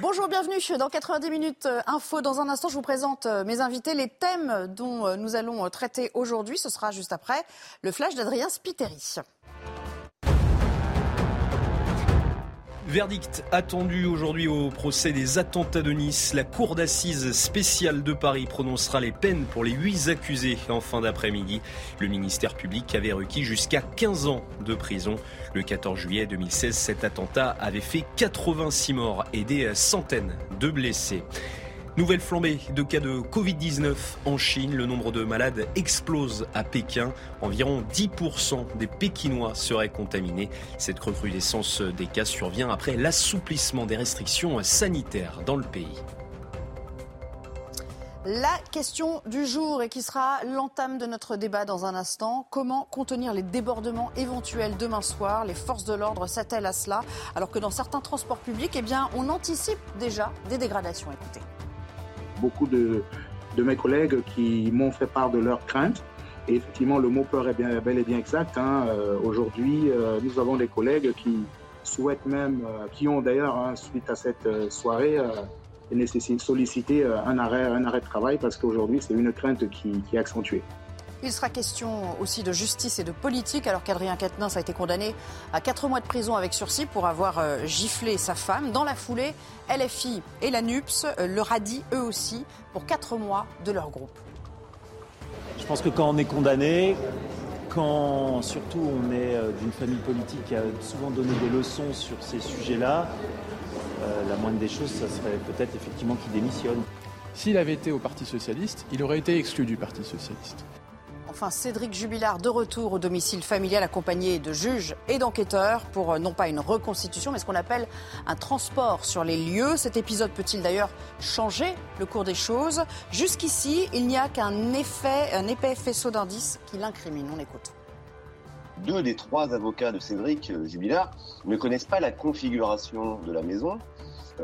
Bonjour, bienvenue dans 90 minutes euh, info. Dans un instant, je vous présente euh, mes invités, les thèmes dont euh, nous allons traiter aujourd'hui. Ce sera juste après le flash d'Adrien Spiteri. Verdict attendu aujourd'hui au procès des attentats de Nice. La cour d'assises spéciale de Paris prononcera les peines pour les huit accusés en fin d'après-midi. Le ministère public avait requis jusqu'à 15 ans de prison. Le 14 juillet 2016, cet attentat avait fait 86 morts et des centaines de blessés. Nouvelle flambée de cas de Covid-19 en Chine. Le nombre de malades explose à Pékin. Environ 10% des Pékinois seraient contaminés. Cette recrudescence des cas survient après l'assouplissement des restrictions sanitaires dans le pays. La question du jour et qui sera l'entame de notre débat dans un instant, comment contenir les débordements éventuels demain soir? Les forces de l'ordre s'attellent à cela alors que dans certains transports publics, eh bien, on anticipe déjà des dégradations. Écoutez beaucoup de, mes collègues qui m'ont fait part de leurs craintes. Et effectivement, le mot peur est bel et bien exact. Hein. Euh, aujourd'hui, euh, nous avons des collègues qui souhaitent même, euh, qui ont d'ailleurs, hein, suite à cette soirée, sollicité un arrêt, un arrêt de travail parce qu'aujourd'hui, c'est une crainte qui est accentuée. Il sera question aussi de justice et de politique, alors qu'Adrien Quatennens a été condamné à 4 mois de prison avec sursis pour avoir euh, giflé sa femme. Dans la foulée, LFI et la NUPS euh, le radient eux aussi pour 4 mois de leur groupe. Je pense que quand on est condamné, quand surtout on est euh, d'une famille politique qui a souvent donné des leçons sur ces sujets-là, la moindre des choses, ça serait peut-être effectivement qu'il démissionne. S'il avait été au Parti socialiste, il aurait été exclu du Parti socialiste. Enfin, Cédric Jubilard de retour au domicile familial accompagné de juges et d'enquêteurs pour euh, non pas une reconstitution, mais ce qu'on appelle un transport sur les lieux. Cet épisode peut-il d'ailleurs changer le cours des choses? Jusqu'ici, il n'y a qu'un effet, un épais faisceau d'indices qui l'incrimine. On écoute. Deux des trois avocats de Cédric euh, Jubilard ne connaissent pas la configuration de la maison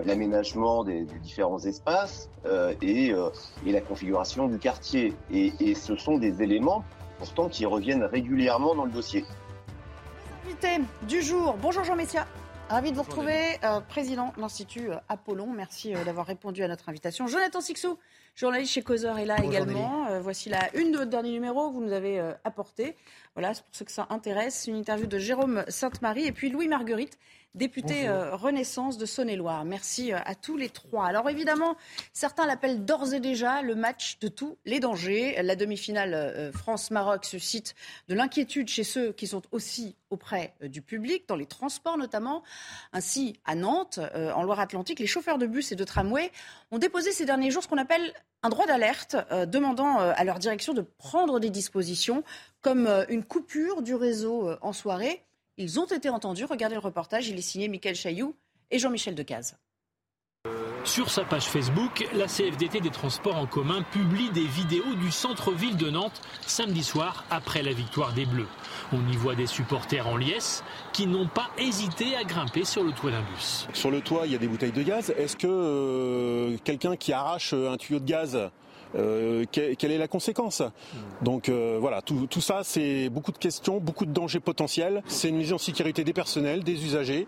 l'aménagement des, différents espaces euh, et, euh, et, la configuration du quartier. Et, et, ce sont des éléments pourtant qui reviennent régulièrement dans le dossier. Invité du jour, bonjour Jean Messia. Ravi de vous retrouver, président de l'Institut Apollon. Merci d'avoir répondu à notre invitation. Jonathan Sixou, journaliste chez Causeur, est là également. voici la une de votre dernier numéro que vous nous avez apporté. Voilà, c'est pour ceux que ça intéresse. Une interview de Jérôme Sainte-Marie et puis Louis Marguerite, député euh, Renaissance de Saône-et-Loire. Merci euh, à tous les trois. Alors évidemment, certains l'appellent d'ores et déjà le match de tous les dangers. La demi-finale euh, France-Maroc suscite de l'inquiétude chez ceux qui sont aussi auprès du public, dans les transports notamment. Ainsi, à Nantes, en Loire-Atlantique, les chauffeurs de bus et de tramway ont déposé ces derniers jours ce qu'on appelle un droit d'alerte, demandant à leur direction de prendre des dispositions comme une coupure du réseau en soirée ils ont été entendus. Regardez le reportage. Il est signé Michael Chailloux et Jean-Michel Decaze. Sur sa page Facebook, la CFDT des transports en commun publie des vidéos du centre-ville de Nantes samedi soir après la victoire des Bleus. On y voit des supporters en liesse qui n'ont pas hésité à grimper sur le toit d'un bus. Sur le toit, il y a des bouteilles de gaz. Est-ce que euh, quelqu'un qui arrache un tuyau de gaz euh, quelle est la conséquence? Donc euh, voilà, tout, ça, c'est beaucoup de questions, beaucoup de dangers potentiels. C'est une mise en sécurité des personnels, des usagers.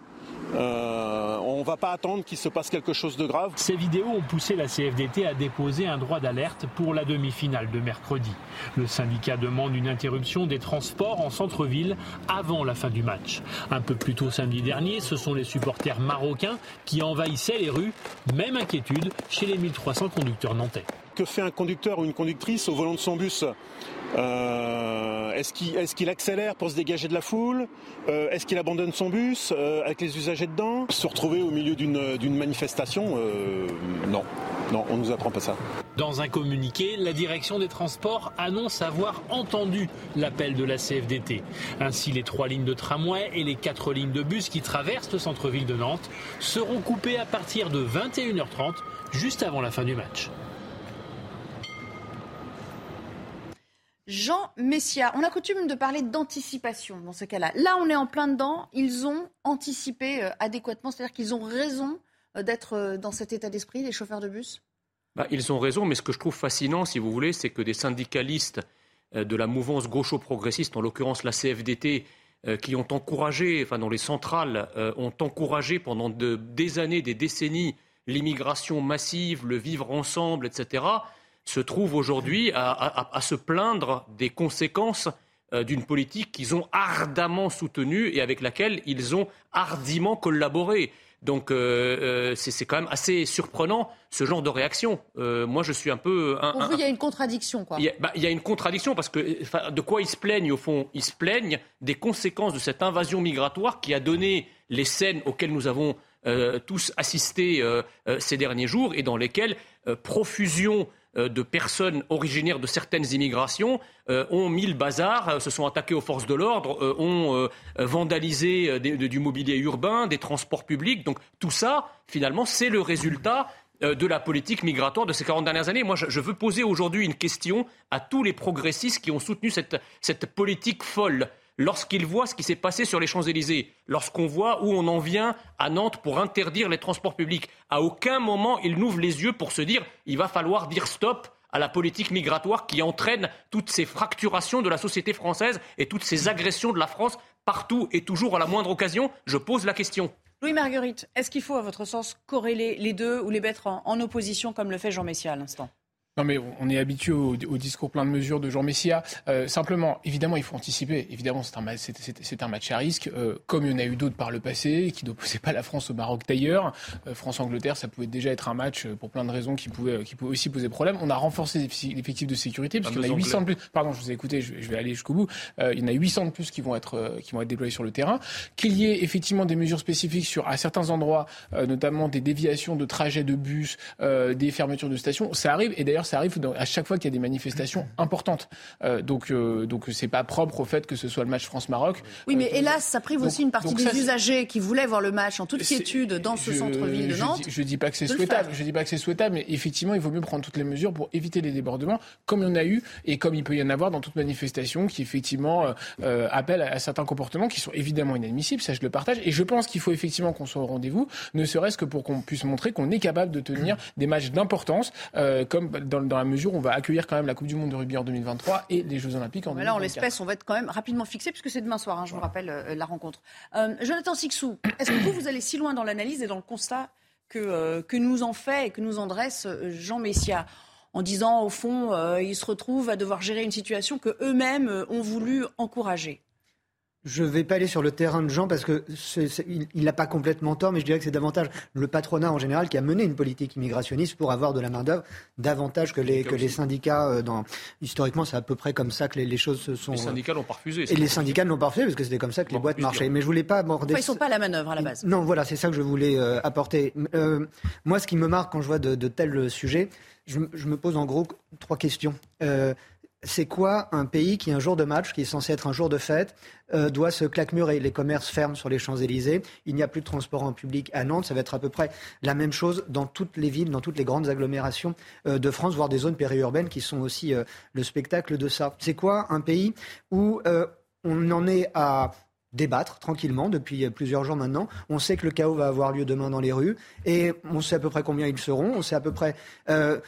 Euh, on ne va pas attendre qu'il se passe quelque chose de grave. Ces vidéos ont poussé la CFDT à déposer un droit d'alerte pour la demi-finale de mercredi. Le syndicat demande une interruption des transports en centre-ville avant la fin du match. Un peu plus tôt samedi dernier, ce sont les supporters marocains qui envahissaient les rues. Même inquiétude chez les 1300 conducteurs nantais. Que fait un conducteur ou une conductrice au volant de son bus euh, Est-ce qu'il accélère pour se dégager de la foule euh, Est-ce qu'il abandonne son bus euh, avec les usagers dedans Se retrouver au milieu d'une manifestation Non, non, on ne nous apprend pas ça. Dans un communiqué, la direction des transports annonce avoir entendu l'appel de la CFDT. Ainsi, les trois lignes de tramway et les quatre lignes de bus qui traversent le centre-ville de Nantes seront coupées à partir de 21h30, juste avant la fin du match. Jean Messia, on a coutume de parler d'anticipation dans ce cas-là. Là, on est en plein dedans. Ils ont anticipé euh, adéquatement, c'est-à-dire qu'ils ont raison euh, d'être euh, dans cet état d'esprit, les chauffeurs de bus? Bah, Ils ont raison, mais ce que je trouve fascinant, si vous voulez, c'est que des syndicalistes de la mouvance gaucho-progressiste, en l'occurrence la CFDT, qui ont encouragé, enfin dont les centrales ont encouragé pendant des années, des décennies, l'immigration massive, le vivre ensemble, etc., se trouvent aujourd'hui à, se plaindre des conséquences euh, d'une politique qu'ils ont ardemment soutenue et avec laquelle ils ont hardiment collaboré. Donc euh, euh, c'est quand même assez surprenant ce genre de réaction. moi, je suis un peu. Pour vous, il y a une contradiction, quoi. Bah, il y a, une contradiction parce que de quoi ils se plaignent au fond? Ils se plaignent des conséquences de cette invasion migratoire qui a donné les scènes auxquelles nous avons tous assisté ces derniers jours et dans lesquelles profusion de personnes originaires de certaines immigrations euh, ont mis le bazar, euh, se sont attaqués aux forces de l'ordre, ont vandalisé du mobilier urbain, des transports publics. Donc tout ça, finalement, c'est le résultat de la politique migratoire de ces 40 dernières années. Moi, je veux poser aujourd'hui une question à tous les progressistes qui ont soutenu cette politique folle lorsqu'ils voient ce qui s'est passé sur les Champs-Élysées, lorsqu'on voit où on en vient à Nantes pour interdire les transports publics, à aucun moment ils n'ouvrent les yeux pour se dire il va falloir dire stop à la politique migratoire qui entraîne toutes ces fracturations de la société française et toutes ces agressions de la France partout et toujours à la moindre occasion. Je pose la question. Louis Marguerite, est-ce qu'il faut, à votre sens, corréler les deux ou les mettre en, opposition comme le fait Jean Messia à l'instant? Non, mais on est habitué au, discours plein de mesures de Jean Messia. Euh, simplement, évidemment, il faut anticiper. Évidemment, c'est un, c'est, un match à risque, euh, comme il y en a eu d'autres par le passé, qui n'opposaient pas la France au Maroc d'ailleurs. Euh, France-Angleterre, ça pouvait déjà être un match pour plein de raisons qui pouvaient, qui pouvaient aussi poser problème. On a renforcé l'effectif de sécurité, en a 800 de plus. Pardon, je vous ai écouté, je, vais aller jusqu'au bout. il y en a 800 de plus qui vont être, qui vont être déployés sur le terrain. Qu'il y ait effectivement des mesures spécifiques sur, à certains endroits, notamment des déviations de trajets de bus, des fermetures de stations, ça arrive. Et d'ailleurs, ça arrive à chaque fois qu'il y a des manifestations importantes. Euh, donc, euh, donc c'est pas propre au fait que ce soit le match France-Maroc. Oui, mais euh, hélas, ça prive aussi une partie des usagers qui voulaient voir le match en toute quiétude dans ce centre-ville de Nantes. Je, ne dis pas que c'est souhaitable. Je dis pas que c'est souhaitable, mais effectivement, il vaut mieux prendre toutes les mesures pour éviter les débordements, comme il y en a eu et comme il peut y en avoir dans toute manifestation qui effectivement euh, appelle à, certains comportements qui sont évidemment inadmissibles. Ça, je le partage. Et je pense qu'il faut effectivement qu'on soit au rendez-vous, ne serait-ce que pour qu'on puisse montrer qu'on est capable de tenir des matchs d'importance, comme dans, dans la mesure on va accueillir quand même la Coupe du Monde de rugby en 2023 et les Jeux Olympiques en 2024. Là, en l'espèce, on va être quand même rapidement fixé, puisque c'est demain soir, hein, je vous rappelle euh, la rencontre. Euh, Jonathan Sixou, est-ce que vous, vous allez si loin dans l'analyse et dans le constat que, euh, que nous en fait et que nous en dresse Jean Messia en disant, au fond, ils se retrouvent à devoir gérer une situation que eux-mêmes ont voulu encourager? Je ne vais pas aller sur le terrain de Jean parce que il n'a pas complètement tort, mais je dirais que c'est davantage le patronat en général qui a mené une politique immigrationniste pour avoir de la main-d'œuvre davantage que les, que les syndicats. Euh, dans... Historiquement, c'est à peu près comme ça que les, choses se sont. Les syndicats l'ont pas refusé. Et les syndicats ne l'ont pas refusé parce que c'était comme ça que les boîtes marchaient. Mais je voulais pas aborder. Enfin, ils sont pas à la manœuvre à la base. Non, voilà, c'est ça que je voulais euh, apporter. Euh, moi, ce qui me marque quand je vois de, tels sujets, je, je, me pose en gros trois questions c'est quoi un pays qui, un jour de match, qui est censé être un jour de fête, euh, doit se claquemurer? Les commerces ferment sur les Champs-Élysées. Il n'y a plus de transport en public à Nantes. Ça va être à peu près la même chose dans toutes les villes, dans toutes les grandes agglomérations euh, de France, voire des zones périurbaines qui sont aussi euh, le spectacle de ça. C'est quoi un pays où on en est à débattre tranquillement depuis plusieurs jours maintenant. On sait que le chaos va avoir lieu demain dans les rues et on sait à peu près combien ils seront, on sait à peu près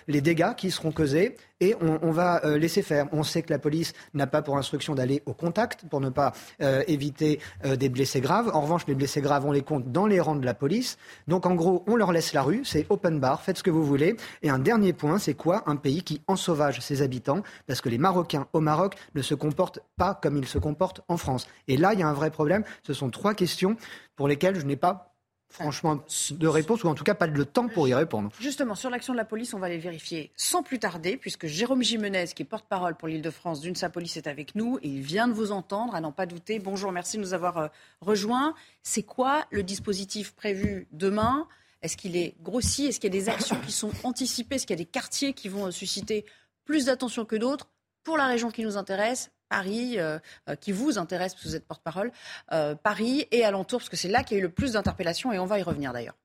les dégâts qui seront causés et on, va euh, laisser faire. On sait que la police n'a pas pour instruction d'aller au contact pour ne pas euh, éviter euh, des blessés graves. En revanche, les blessés graves, on les compte dans les rangs de la police. Donc en gros, on leur laisse la rue, c'est open bar, faites ce que vous voulez. Et un dernier point, c'est quoi Un pays qui ensauvage ses habitants? Parce que les Marocains au Maroc ne se comportent pas comme ils se comportent en France. Et là, il y a un vrai problème. Ce sont trois questions pour lesquelles je n'ai pas franchement de réponse, ou en tout cas pas le temps pour y répondre. Justement, sur l'action de la police, on va les vérifier sans plus tarder, puisque Jérôme Jimenez, qui est porte-parole pour l'Île-de-France d'UNSA Police, est avec nous et il vient de vous entendre, à n'en pas douter. Bonjour, merci de nous avoir euh, rejoints. C'est quoi le dispositif prévu demain? Est-ce qu'il est grossi? Est-ce qu'il y a des actions qui sont anticipées? Est-ce qu'il y a des quartiers qui vont euh, susciter plus d'attention que d'autres? Pour la région qui nous intéresse Paris, euh, euh, qui vous intéresse, parce que vous êtes porte-parole, euh, Paris et alentour, parce que c'est là qu'il y a eu le plus d'interpellations, et on va y revenir d'ailleurs.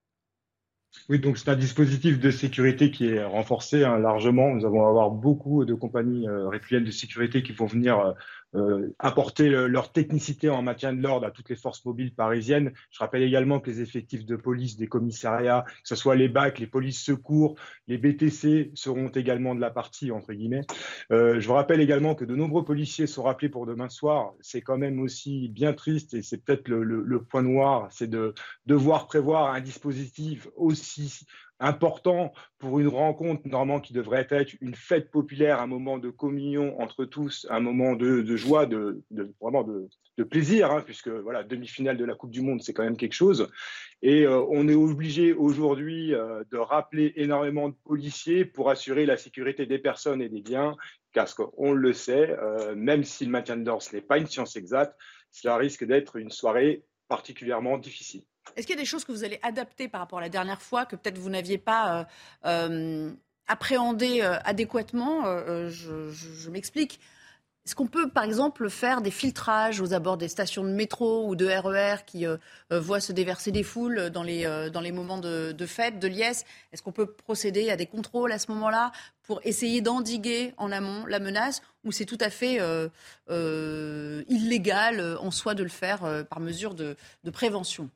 Oui, donc c'est un dispositif de sécurité qui est renforcé hein, largement. Nous allons avoir beaucoup de compagnies euh, de sécurité qui vont venir euh, apporter leur technicité en maintien de l'ordre à toutes les forces mobiles parisiennes. Je rappelle également que les effectifs de police des commissariats, que ce soit les BAC, les polices secours, les BTC, seront également de la partie, entre guillemets. Euh, je vous rappelle également que de nombreux policiers sont rappelés pour demain soir. C'est quand même aussi bien triste et c'est peut-être le, le, le, point noir, c'est de devoir prévoir un dispositif aussi important pour une rencontre normalement qui devrait être une fête populaire, un moment de communion entre tous, un moment de, joie, de, vraiment de, plaisir, hein, puisque voilà demi-finale de la Coupe du Monde, c'est quand même quelque chose. Et euh, on est obligé aujourd'hui euh, de rappeler énormément de policiers pour assurer la sécurité des personnes et des biens, parce qu'on le sait, euh, même si le maintien de l'ordre n'est pas une science exacte, cela risque d'être une soirée particulièrement difficile. Est-ce qu'il y a des choses que vous allez adapter par rapport à la dernière fois que peut-être vous n'aviez pas euh, euh, appréhendé euh, adéquatement Je, je, m'explique. Est-ce qu'on peut, par exemple, faire des filtrages aux abords des stations de métro ou de RER e qui euh, voient se déverser des foules dans les, euh, dans les moments de, de fête, de liesse? Est-ce qu'on peut procéder à des contrôles à ce moment-là pour essayer d'endiguer en amont la menace ou c'est tout à fait euh, illégal en soi de le faire par mesure de prévention?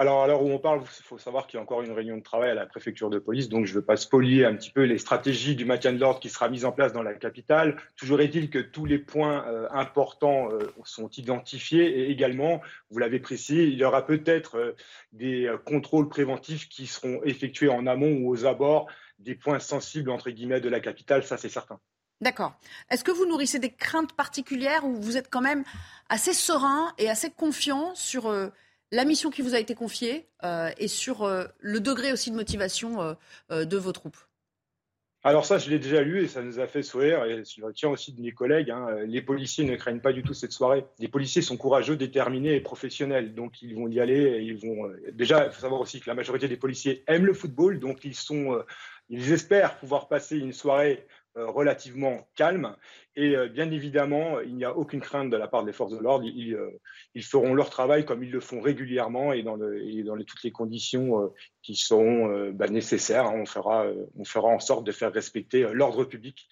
Alors, à l'heure où on parle, il faut savoir qu'il y a encore une réunion de travail à la préfecture de police, donc je ne veux pas spolier un petit peu les stratégies du maintien de l'ordre qui sera mise en place dans la capitale. Toujours est-il que tous les points euh, importants euh, sont identifiés et également, vous l'avez précisé, il y aura peut-être euh, des contrôles préventifs qui seront effectués en amont ou aux abords des points sensibles, entre guillemets, de la capitale, ça c'est certain. D'accord. Est-ce que vous nourrissez des craintes particulières ou vous êtes quand même assez serein et assez confiant sur la mission qui vous a été confiée euh, et sur euh, le degré aussi de motivation euh, euh de vos troupes alors ça, je l'ai déjà lu et ça nous a fait sourire. Et je le tiens aussi de mes collègues. Hein, les policiers ne craignent pas du tout cette soirée. Les policiers sont courageux, déterminés et professionnels. Donc ils vont y aller. Et ils vont. Déjà, il faut savoir aussi que la majorité des policiers aiment le football. Donc ils sont. Ils espèrent pouvoir passer une soirée relativement calme. Et euh, bien évidemment, il n'y a aucune crainte de la part des forces de l'ordre. Ils, euh, feront leur travail comme ils le font régulièrement et dans, toutes les conditions euh, qui seront bah, nécessaires. On fera, on fera en sorte de faire respecter l'ordre public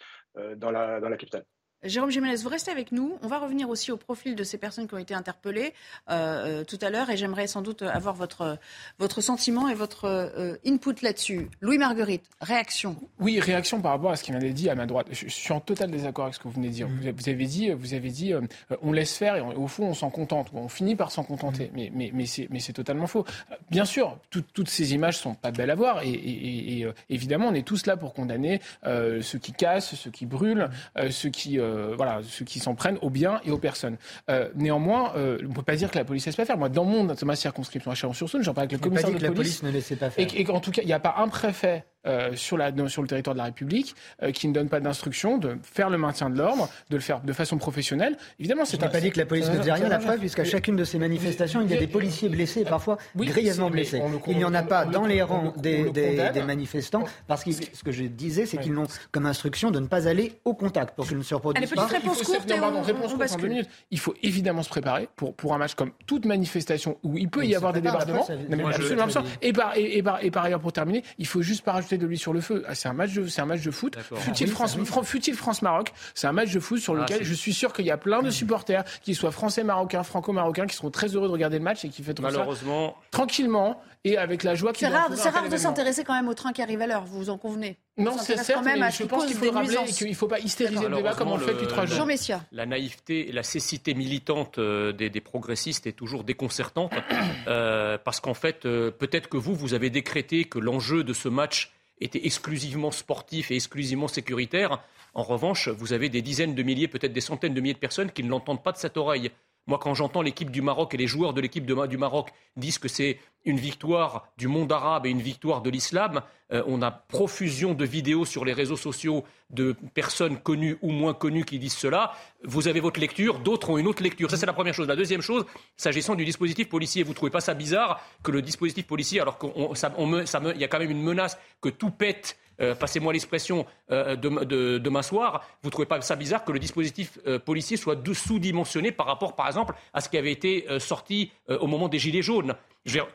dans la, dans la capitale. Jérôme Jiménez, vous restez avec nous. On va revenir aussi au profil de ces personnes qui ont été interpellées euh, tout à l'heure et j'aimerais sans doute avoir votre, votre sentiment et votre euh, input là-dessus. Louis Marguerite, réaction Oui, réaction par rapport à ce qui vient d'être dit à ma droite. Je, suis en total désaccord avec ce que vous venez de dire. Mmh. Vous, avez dit, vous avez dit euh, on laisse faire et on, au fond on s'en contente. On finit par s'en contenter. Mmh. Mais, mais, mais c'est totalement faux. Bien sûr, tout, toutes ces images sont pas belles à voir et, et, et euh, évidemment on est tous là pour condamner euh, ceux qui cassent, ceux qui brûlent, ceux qui euh, voilà, ceux qui s'en prennent aux biens et aux personnes. Euh, néanmoins, euh, on ne peut pas dire que la police laisse pas faire. Moi, dans mon, dans ma circonscription à Chalon-sur-Saône, j'en parle avec le commissaire de que police. La police ne laissait pas faire. Et, et en tout cas, il n'y a pas un préfet euh, sur, la, sur le territoire de la République euh, qui ne donne pas d'instruction de faire le maintien de l'ordre, de le faire de façon professionnelle. Évidemment, c'est pas dit que la police ne faisait rien, la preuve, puisqu'à chacune de ces manifestations, il y a des policiers blessés, parfois oui, grièvement blessés. il n'y en a pas dans les rangs des, des, des manifestants, parce que ce que je disais, c'est qu'ils n'ont comme instruction de ne pas aller au contact pour qu'ils ne se reproduisent pas. Réponse courte. Il faut évidemment se préparer pour, pour un match comme toute manifestation où il peut y avoir des débordements. Et par, et, par, et par ailleurs, pour terminer, il faut juste pas rajouter de l'huile sur le feu c'est un match de, c'est un match de foot. Fut-il France, fut France Maroc, c'est un match de foot sur ah, lequel je suis sûr qu'il y a plein de supporters, qu'ils soient français, marocains, franco-marocains, qui seront très heureux de regarder le match et qui fêteront Malheureusement... ça tranquillement et avec la joie. C'est rare, c'est rare de s'intéresser quand même au train qui arrive à l'heure. Vous vous en convenez Non, c'est certes, mais je pense qu'il faut rappeler qu'il ne faut pas hystériser le débat comme on le fait depuis trois jours. Jean. La naïveté et la cécité militante euh, des, des progressistes est toujours déconcertante euh, parce qu'en fait, euh, peut-être que vous, vous avez décrété que l'enjeu de ce match était exclusivement sportif et exclusivement sécuritaire. En revanche, vous avez des dizaines de milliers, peut-être des centaines de milliers de personnes qui ne l'entendent pas de cette oreille. Moi, quand j'entends l'équipe du Maroc et les joueurs de l'équipe du Maroc disent que c'est une victoire du monde arabe et une victoire de l'islam, euh, on a profusion de vidéos sur les réseaux sociaux de personnes connues ou moins connues qui disent cela. Vous avez votre lecture, d'autres ont une autre lecture. Ça, c'est la première chose. La deuxième chose, s'agissant du dispositif policier, vous ne trouvez pas ça bizarre que le dispositif policier, alors qu'il y a quand même une menace que tout pète euh, passez-moi l'expression, euh, de, demain soir, vous ne trouvez pas ça bizarre que le dispositif euh, policier soit sous-dimensionné par rapport, par exemple, à ce qui avait été sorti au moment des Gilets jaunes?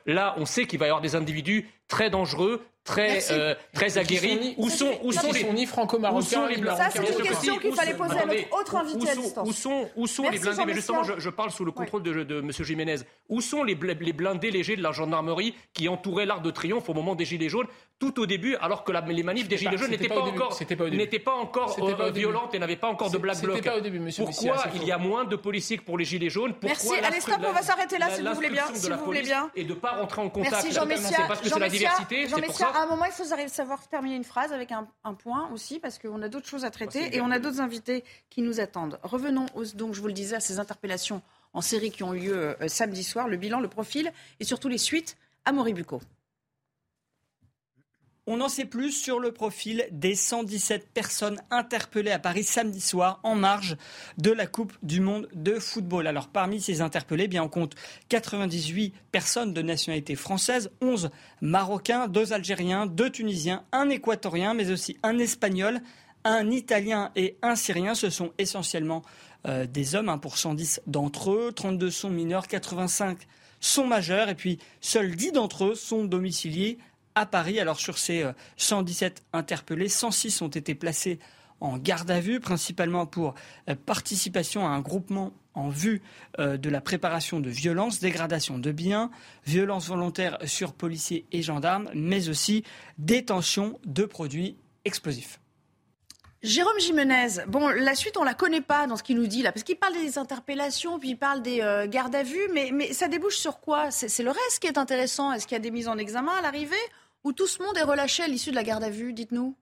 Là, on sait qu'il va y avoir des individus très dangereux, très, euh, très aguerris. Où sont, où sont les ni franco-marocains les Ça, c'est une question qu'il fallait poser à notre autre invité à distance. Où sont, où sont les blindés? Mais justement, je, parle sous le contrôle de, de M. Jiménez. Où sont les, les blindés légers de la gendarmerie qui entouraient l'Arc de Triomphe au moment des Gilets jaunes tout au début, alors que les manifs des Gilets jaunes n'étaient pas, encore, n'étaient pas encore euh, violentes et n'avaient pas encore de black bloc. Pourquoi il y a moins de policiers que pour les Gilets jaunes? Merci. Allez, stop, on va s'arrêter là, si vous voulez bien. Et de ne pas rentrer en contact. Merci Jean Messia. C'est parce que c'est la diversité. Jean Messia, à un moment, il faut savoir terminer une phrase avec un, point aussi, parce qu'on a d'autres choses à traiter et on a d'autres invités qui nous attendent. Revenons, donc, je vous le disais, à ces interpellations en série qui ont lieu euh, samedi soir, le bilan, le profil et surtout les suites à Moribuco. On en sait plus sur le profil des 117 personnes interpellées à Paris samedi soir en marge de la Coupe du Monde de football. Alors parmi ces interpellés, bien on compte 98 personnes de nationalité française, 11 Marocains, 2 Algériens, 2 Tunisiens, un Équatorien, mais aussi un Espagnol, un Italien et un Syrien. Ce sont essentiellement euh, des hommes, 1 pour 110 d'entre eux, 32 sont mineurs, 85 sont majeurs et puis seuls 10 d'entre eux sont domiciliés à Paris. Alors sur ces 117 euh, interpellés, 106 ont été placés en garde à vue, principalement pour euh, participation à un groupement en vue euh, de la préparation de violences, dégradation de biens, violences volontaires sur policiers et gendarmes, mais aussi détention de produits explosifs. Jérôme Jimenez, la suite, on la connaît pas dans ce qu'il nous dit là, parce qu'il parle des interpellations, puis il parle des gardes à vue, mais, mais ça débouche sur quoi? C'est le reste qui est intéressant. Est-ce qu'il y a des mises en examen à l'arrivée? Ou tout ce monde est relâché à l'issue de la garde à vue Dites-nous.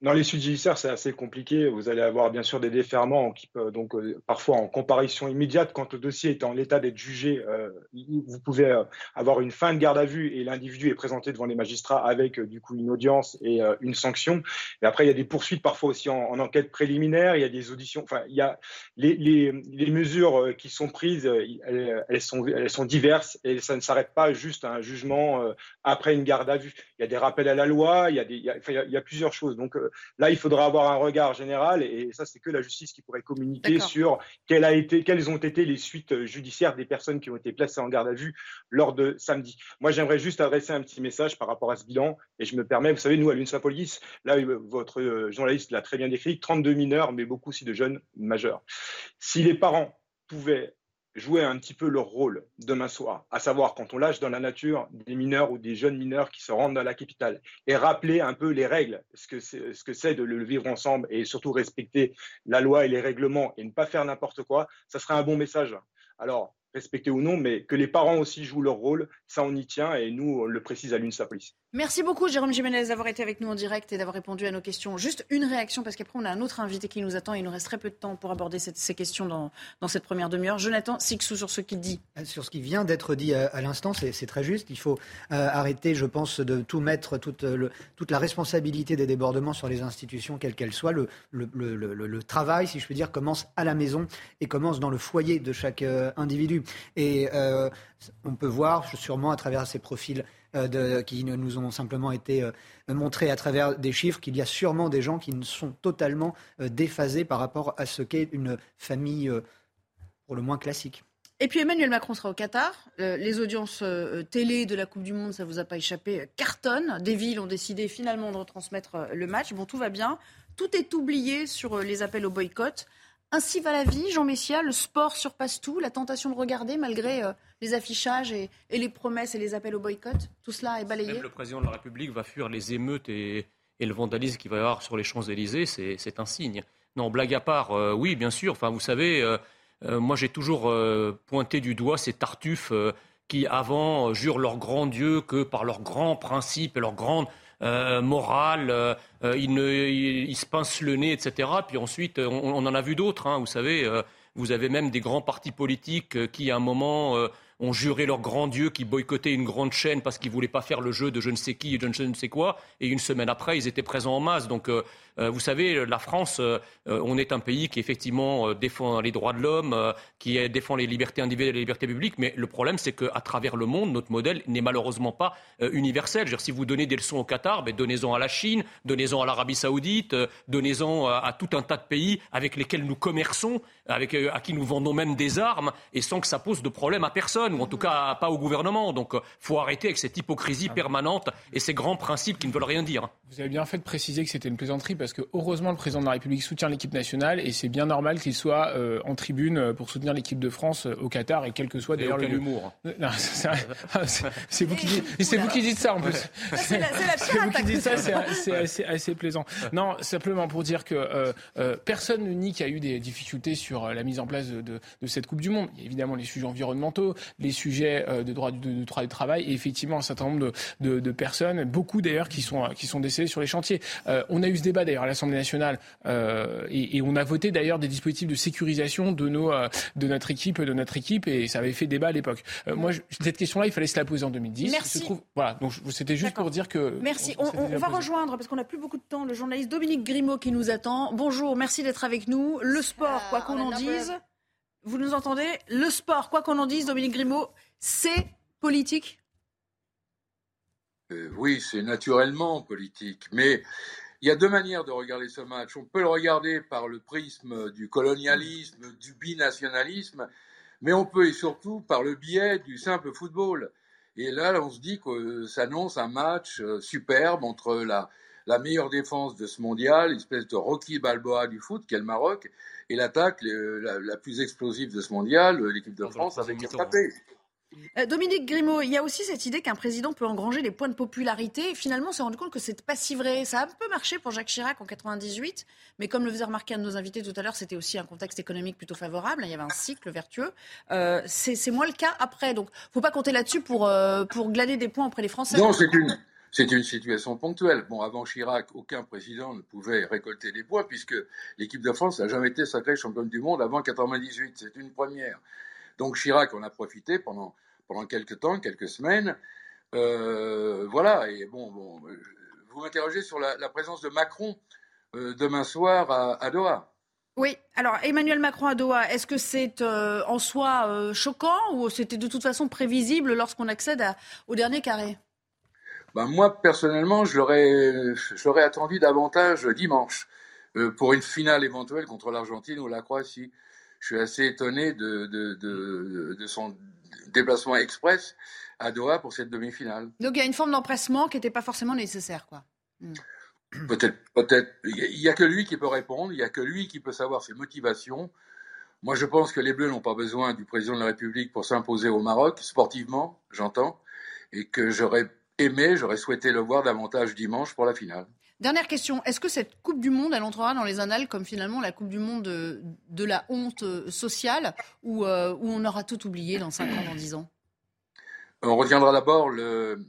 Dans les suites judiciaires, c'est assez compliqué. Vous allez avoir bien sûr des déferments, qui, donc euh, parfois en comparution immédiate. Quand le dossier est en l'état d'être jugé, euh, vous pouvez euh, avoir une fin de garde à vue et l'individu est présenté devant les magistrats avec du coup une audience et une sanction. Et après, il y a des poursuites parfois aussi en, enquête préliminaire. Il y a des auditions. Enfin, il y a les, mesures qui sont prises, elles, sont, diverses et ça ne s'arrête pas juste à un jugement après une garde à vue. Il y a des rappels à la loi. Il y a, il y a plusieurs choses. Donc là, il faudra avoir un regard général, et ça, c'est que la justice qui pourrait communiquer sur quelle a été, quelles ont été les suites judiciaires des personnes qui ont été placées en garde à vue lors de samedi. Moi, j'aimerais juste adresser un petit message par rapport à ce bilan, et je me permets, vous savez, nous, à l'UNSA Police, là, votre journaliste l'a très bien décrit, 32 mineurs, mais beaucoup aussi de jeunes majeurs. Si les parents pouvaient jouer un petit peu leur rôle demain soir, à savoir quand on lâche dans la nature des mineurs ou des jeunes mineurs qui se rendent dans la capitale, et rappeler un peu les règles, ce que c'est, de le vivre ensemble et surtout respecter la loi et les règlements et ne pas faire n'importe quoi, ça serait un bon message. Alors, respecter ou non, mais que les parents aussi jouent leur rôle, ça on y tient et nous on le précise à l'UNSA Police. Merci beaucoup Jérôme Jiménez d'avoir été avec nous en direct et d'avoir répondu à nos questions. Juste une réaction parce qu'après on a un autre invité qui nous attend et il nous reste très peu de temps pour aborder ces questions dans, dans, cette première demi-heure. Jonathan Sixou sur ce qu'il dit. Euh, sur ce qui vient d'être dit euh, à, l'instant, c'est très juste. Il faut euh, arrêter, je pense, de tout mettre, toute, le, toute la responsabilité des débordements sur les institutions, quelles qu'elles soient. Le, le, le, travail, si je puis dire, commence à la maison et commence dans le foyer de chaque individu. Et on peut voir à travers ces profils euh, qui nous ont simplement été euh, montrés à travers des chiffres qu'il y a sûrement des gens qui sont totalement euh, déphasés par rapport à ce qu'est une famille pour le moins classique. Et puis Emmanuel Macron sera au Qatar. les audiences télé de la Coupe du Monde, ça vous a pas échappé, cartonnent. Des villes ont décidé finalement de retransmettre le match. Bon, tout va bien. Tout est oublié sur les appels au boycott. Ainsi va la vie, Jean Messia. Le sport surpasse tout. La tentation de regarder malgré les affichages et, les promesses et les appels au boycott Tout cela est balayé le président de la République va fuir les émeutes et, le vandalisme qu'il va y avoir sur les Champs-Élysées, c'est un signe. Non, blague à part, euh, oui, bien sûr. Enfin, vous savez, euh, euh, moi j'ai toujours pointé du doigt ces tartuffes qui, avant, jurent leur grand Dieu que par leurs grands principes et leur grande morale, ils, se pincent le nez, etc. Puis ensuite, on, en a vu d'autres, hein, vous savez Vous avez même des grands partis politiques qui, à un moment, ont juré leur grand Dieu qui boycottait une grande chaîne parce qu'ils voulaient pas faire le jeu de je ne sais qui et de je ne sais quoi. Et une semaine après, ils étaient présents en masse. Donc, euh, vous savez, la France, euh, on est un pays qui effectivement défend les droits de l'homme, qui défend les libertés individuelles et les libertés publiques. Mais le problème, c'est qu'à travers le monde, notre modèle n'est malheureusement pas universel. si vous donnez des leçons au Qatar, ben, donnez-en à la Chine, donnez-en à l'Arabie Saoudite, donnez-en à, tout un tas de pays avec lesquels nous commerçons, avec, à qui nous vendons même des armes, et sans que ça pose de problème à personne ou en tout cas pas au gouvernement. Donc il euh, faut arrêter avec cette hypocrisie permanente et ces grands principes qui ne veulent rien dire. Vous avez bien fait de préciser que c'était une plaisanterie parce que heureusement le président de la République soutient l'équipe nationale et c'est bien normal qu'il soit euh, en tribune euh, pour soutenir l'équipe de France au Qatar et quel que soit d'ailleurs le humour. c'est vous qui dites, c'est vous qui dites ça en plus. C'est vous qui dites ça, c'est assez, plaisant. Non, simplement pour dire que personne ne nie qu'il y a eu des difficultés sur la mise en place de, de cette Coupe du Monde. Il y a évidemment les sujets environnementaux, les sujets euh, de droit du, travail et effectivement un certain nombre de, personnes, beaucoup d'ailleurs qui sont qui sont décédées sur les chantiers. Euh, on a eu ce débat d'ailleurs à l'Assemblée nationale euh, et, on a voté d'ailleurs des dispositifs de sécurisation de nos de notre équipe de notre équipe et ça avait fait débat à l'époque. moi cette question-là il fallait se la poser en 2010. Merci. voilà donc c'était juste pour dire que. Merci. On, on va rejoindre parce qu'on n'a plus beaucoup de temps le journaliste Dominique Grimaud qui nous attend. Bonjour, merci d'être avec nous. Le sport, quoi qu'on en dise. Vous nous entendez? Le sport, quoi qu'on en dise, Dominique Grimaud, c'est politique? Euh, Oui, c'est naturellement politique. Mais il y a deux manières de regarder ce match. On peut le regarder par le prisme du colonialisme, du binationalisme, mais on peut et surtout par le biais du simple football. Et là, on se dit que s'annonce un match euh, superbe entre la, la meilleure défense de ce mondial, espèce de Rocky Balboa du foot, qu'est le Maroc, et l'attaque la, plus explosive de ce mondial, l'équipe de France, avec frappé. Euh, Dominique Grimaud, il y a aussi cette idée qu'un président peut engranger des points de popularité. finalement, on s'est rendu compte que c'est pas si vrai. Ça a un peu marché pour Jacques Chirac en 98, mais comme le faisait remarquer un de nos invités tout à l'heure, c'était aussi un contexte économique plutôt favorable. Il y avait un cycle vertueux. Euh, c'est moins le cas après. Donc, faut pas compter là-dessus pour, euh, glaner des points auprès des Français. Non, c'est une, c'est une situation ponctuelle. Bon, avant Chirac, aucun président ne pouvait récolter des points puisque l'équipe de France n'a jamais été sacrée championne du monde avant 98. C'est une première. Donc Chirac en a profité pendant, pendant quelques temps, quelques semaines. Euh, voilà. Et bon, bon, vous m'interrogez sur la, présence de Macron euh, demain soir à, Doha. Oui, alors Emmanuel Macron à Doha, est-ce que c'est euh, en soi choquant ou c'était de toute façon prévisible lorsqu'on accède au dernier carré? Ben, moi, personnellement, je l'aurais attendu davantage dimanche euh, pour une finale éventuelle contre l'Argentine ou la Croatie. Je suis assez étonné de, de, de, de son déplacement express à Doha pour cette demi-finale. Donc il y a une forme d'empressement qui n'était pas forcément nécessaire, quoi. Hmm. Peut-être, peut-être. Il n'y a que lui qui peut répondre, il n'y a que lui qui peut savoir ses motivations. Moi, je pense que les Bleus n'ont pas besoin du président de la République pour s'imposer au Maroc, sportivement, j'entends, et que j'aurais aimé, j'aurais souhaité le voir davantage dimanche pour la finale. Dernière question, est-ce que cette Coupe du Monde, elle entrera dans les annales comme finalement la Coupe du Monde de, la honte sociale, ou euh, où, on aura tout oublié dans 5 ans, dans 10 ans? On retiendra d'abord le,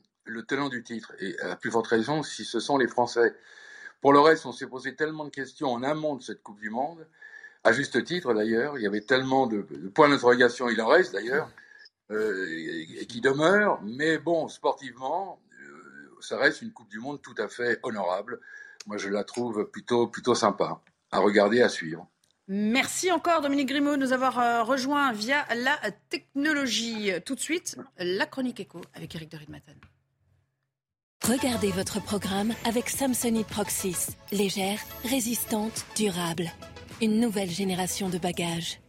tenant du titre, et à plus forte raison si ce sont les Français. Pour le reste, on s'est posé tellement de questions en amont de cette Coupe du Monde, à juste titre d'ailleurs, il y avait tellement de, points d'interrogation, il en reste d'ailleurs, euh, et qui demeure. Mais bon, sportivement, euh, ça reste une Coupe du Monde tout à fait honorable. Moi, je la trouve plutôt, plutôt sympa à regarder, à suivre. Merci encore Dominique Grimaud de nous avoir euh, rejoint via la technologie. Tout de suite, la chronique écho avec Eric de Ridmaten. Regardez votre programme avec Samsonite Proxys. Légère, résistante, durable. Une nouvelle génération de bagages.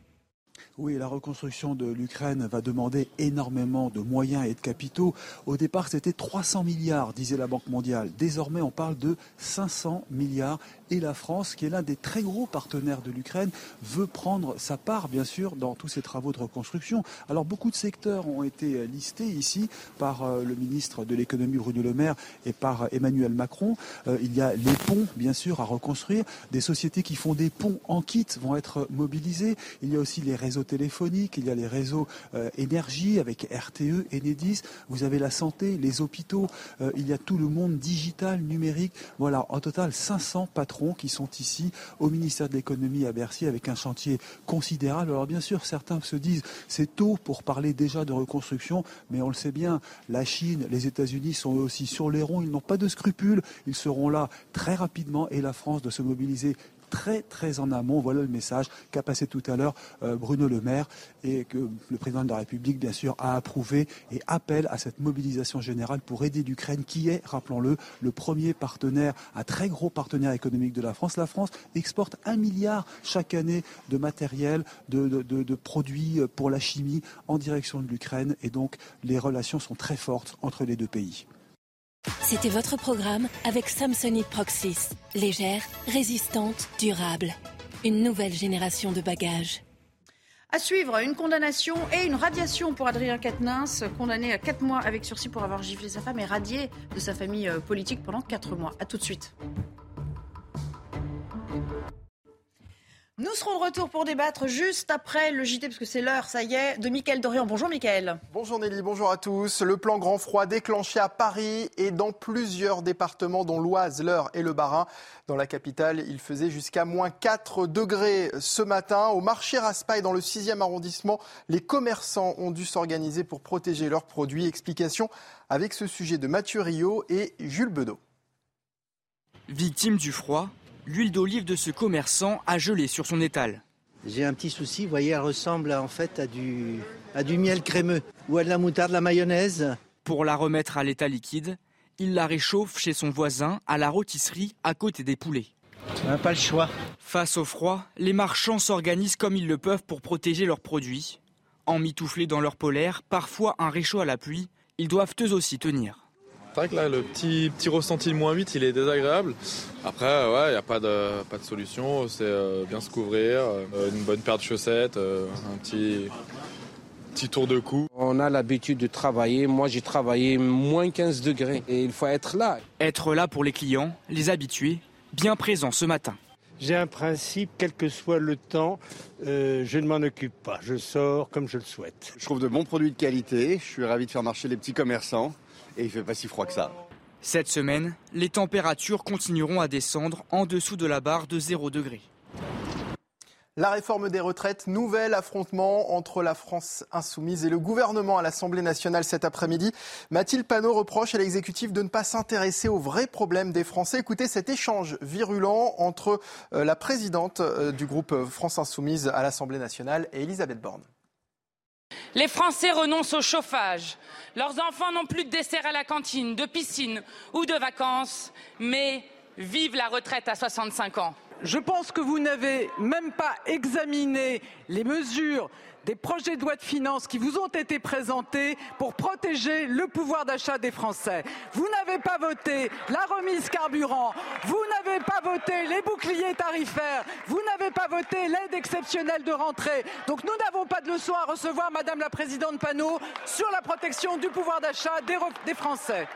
Oui, la reconstruction de l'Ukraine va demander énormément de moyens et de capitaux. Au départ, c'était 300 milliards, disait la Banque mondiale. Désormais, on parle de 500 milliards et la France, qui est l'un des très gros partenaires de l'Ukraine, veut prendre sa part, bien sûr, dans tous ces travaux de reconstruction. Alors beaucoup de secteurs ont été listés ici par euh, le ministre de l'économie Bruno Le Maire et par Emmanuel Macron. Euh, il y a les ponts, bien sûr, à reconstruire. Des sociétés qui font des ponts en kit vont être mobilisées. Il y a aussi les réseaux il y a les réseaux euh, énergie avec RTE, Enedis, vous avez la santé, les hôpitaux, euh, il y a tout le monde digital, numérique. Voilà, en total 500 patrons qui sont ici au ministère de l'économie à Bercy avec un chantier considérable. Alors bien sûr, certains se disent c'est tôt pour parler déjà de reconstruction, mais on le sait bien, la Chine, les États-Unis sont aussi sur les ronds, ils n'ont pas de scrupules, ils seront là très rapidement et la France de se mobiliser très très en amont. Voilà le message qu'a passé tout à l'heure euh, Bruno Le Maire et que le président de la République, bien sûr, a approuvé et appelle à cette mobilisation générale pour aider l'Ukraine, qui est, rappelons-le, le premier partenaire, un très gros partenaire économique de la France. La France exporte un milliard chaque année de matériel, de, de produits pour la chimie en direction de l'Ukraine et donc les relations sont très fortes entre les deux pays. C'était votre programme avec Samsonite Proxys. Légère, résistante, durable. Une nouvelle génération de bagages. À suivre, une condamnation et une radiation pour Adrien Quatennens, condamné à 4 mois avec sursis pour avoir giflé sa femme et radié de sa famille euh, politique pendant 4 mois. A tout de suite. Nous serons de retour pour débattre juste après le JT, parce que c'est l'heure, ça y est, de Mickaël Dorian. Bonjour Mickaël. Bonjour Nelly, bonjour à tous. Le plan grand froid déclenché à Paris et dans plusieurs départements, dont l'Oise, l'Eure et le Bas-Rhin. Dans la capitale, il faisait jusqu'à moins 4 degrés ce matin. Au marché Raspail, dans le 6e arrondissement, les commerçants ont dû s'organiser pour protéger leurs produits. Explication avec ce sujet de Mathieu Rio et Jules Bedeau. Victime du froid, l'huile d'olive de ce commerçant a gelé sur son étal. J'ai un petit souci, vous voyez, elle ressemble en fait à du, à du miel crémeux ou à de la moutarde, de la mayonnaise. Pour la remettre à l'état liquide, il la réchauffe chez son voisin à la rôtisserie à côté des poulets. On pas le choix. Face au froid, les marchands s'organisent comme ils le peuvent pour protéger leurs produits. Emmitouflés dans leur polaire, parfois un réchaud à la pluie, ils doivent eux aussi tenir. C'est vrai que là, le petit, petit ressenti de moins 8, il est désagréable. Après, ouais, il n'y a pas de, pas de solution. C'est euh, bien se couvrir, euh, une bonne paire de chaussettes, euh, un petit, petit tour de cou. On a l'habitude de travailler. Moi, j'ai travaillé moins 15 degrés et il faut être là. Être là pour les clients, les habitués, bien présents ce matin. J'ai un principe, quel que soit le temps, je ne m'en occupe pas. Je sors comme je le souhaite. Je trouve de bons produits de qualité. Je suis ravi de faire marcher les petits commerçants et il fait pas si froid que ça. Cette semaine, les températures continueront à descendre en dessous de la barre de 0 degré. La réforme des retraites, nouvel affrontement entre la France insoumise et le gouvernement à l'Assemblée nationale cet après-midi. Mathilde Panot reproche à l'exécutif de ne pas s'intéresser aux vrais problèmes des Français. Écoutez cet échange virulent entre euh, la présidente euh, du groupe France insoumise à l'Assemblée nationale et Elisabeth Borne. Les Français renoncent au chauffage. Leurs enfants n'ont plus de dessert à la cantine, de piscine ou de vacances, mais vivent la retraite à 65 ans. Je pense que vous n'avez même pas examiné les mesures des projets de loi de finances qui vous ont été présentés pour protéger le pouvoir d'achat des Français. Vous n'avez pas voté la remise carburant, vous n'avez pas voté les boucliers tarifaires, vous n'avez pas voté l'aide exceptionnelle de rentrée. Donc nous n'avons pas de leçon à recevoir, Madame la Présidente Panot, sur la protection du pouvoir d'achat des, des Français.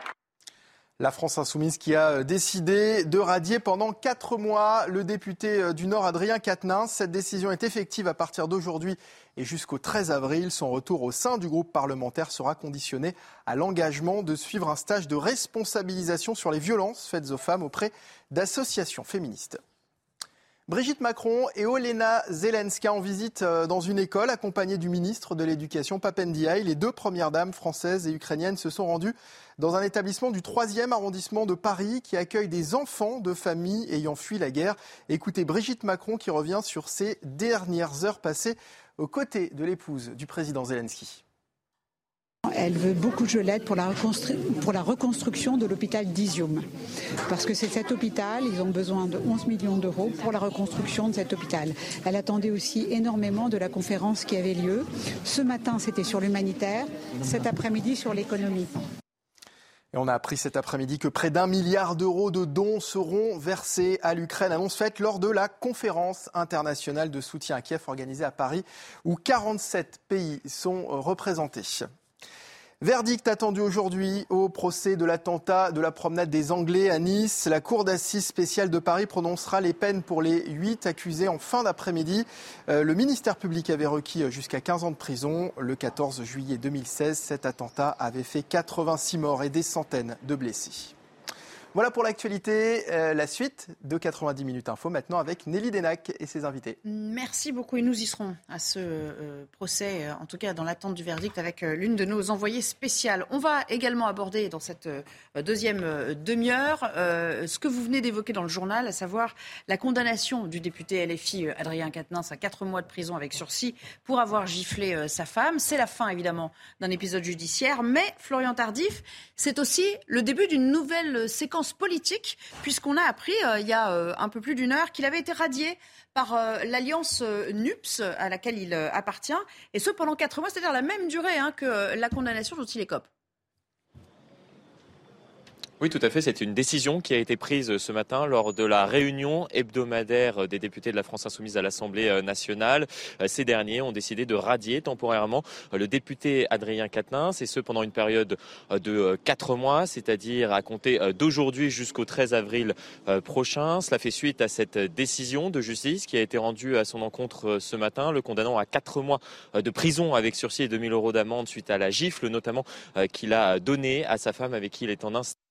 La France insoumise qui a décidé de radier pendant quatre mois le député euh, du Nord Adrien Quatennens. Cette décision est effective à partir d'aujourd'hui et jusqu'au 13 avril. Son retour au sein du groupe parlementaire sera conditionné à l'engagement de suivre un stage de responsabilisation sur les violences faites aux femmes auprès d'associations féministes. Brigitte Macron et Olena Zelenska en visite euh, dans une école accompagnée du ministre de l'Éducation Papendiaï. Les deux premières dames françaises et ukrainiennes se sont rendues dans un établissement du 3e arrondissement de Paris qui accueille des enfants de familles ayant fui la guerre. Écoutez Brigitte Macron qui revient sur ses dernières heures passées aux côtés de l'épouse du président Zelensky. Elle veut beaucoup de l'aide pour la, pour la reconstruction de l'hôpital d'Izium. Parce que c'est cet hôpital, ils ont besoin de 11 millions d'euros pour la reconstruction de cet hôpital. Elle attendait aussi énormément de la conférence qui avait lieu. Ce matin, c'était sur l'humanitaire, cet après-midi sur l'économie. Et on a appris cet après-midi que près d'un milliard d'euros de dons seront versés à l'Ukraine. Annonce faite lors de la conférence internationale de soutien à Kiev organisée à Paris, où 47 pays sont représentés. Verdict attendu aujourd'hui au procès de l'attentat de la promenade des Anglais à Nice. La Cour d'assises spéciale de Paris prononcera les peines pour les huit accusés en fin d'après-midi. Euh, le ministère public avait requis jusqu'à 15 ans de prison. Le 14 juillet 2016, cet attentat avait fait 86 morts et des centaines de blessés. Voilà pour l'actualité. Euh, la suite de 90 minutes info maintenant avec Nelly Denac et ses invités. Merci beaucoup et nous y serons à ce euh, procès, euh, en tout cas dans l'attente du verdict avec l'une de nos envoyées spéciales. On va également aborder dans cette deuxième demi-heure ce que vous venez d'évoquer dans le journal, à savoir la condamnation du député LFI Adrien Quatennens à quatre mois de prison avec sursis pour avoir giflé sa femme. C'est la fin évidemment d'un épisode judiciaire, mais Florian Tardif, c'est aussi le début d'une nouvelle séquence politique, puisqu'on a appris euh, il y a euh, un peu plus d'une heure qu'il avait été radié par euh, l'alliance NUPS à laquelle il appartient, et ce pendant quatre mois, c'est-à-dire la même durée hein, que la condamnation dont il. Oui, tout à fait. C'est une décision qui a été prise ce matin lors de la réunion hebdomadaire des députés de la France Insoumise à l'Assemblée euh, nationale. Euh, ces derniers ont décidé de radier temporairement euh, le député Adrien Quatennens, et ce pendant une période de quatre mois, c'est-à-dire à compter d'aujourd'hui jusqu'au 13 avril prochain. Cela fait suite à cette décision de justice qui a été rendue à son encontre ce matin, le condamnant à quatre mois de prison avec sursis et 2000 euros d'amende suite à la gifle, notamment qu'il a donnée à sa femme avec qui il est en instance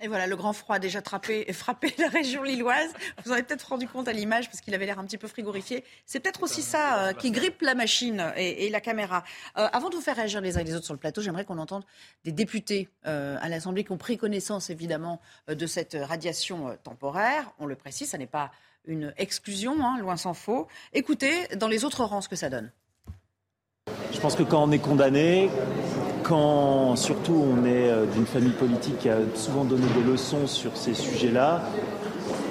Et voilà, le grand froid a déjà frappé, frappé la région lilloise. Vous en avez peut-être rendu compte à l'image parce qu'il avait l'air un petit peu frigorifié. C'est peut-être aussi ça euh, qui grippe la machine et, la caméra. Euh, avant de vous faire réagir les uns et les autres sur le plateau, j'aimerais qu'on entende des députés euh, à l'Assemblée qui ont pris connaissance évidemment de cette radiation temporaire. On le précise, ça n'est pas une exclusion, hein, loin s'en faut. Écoutez dans les autres rangs ce que ça donne. Je pense que quand on est condamné, quand surtout on est euh, d'une famille politique qui a souvent donné des leçons sur ces sujets-là,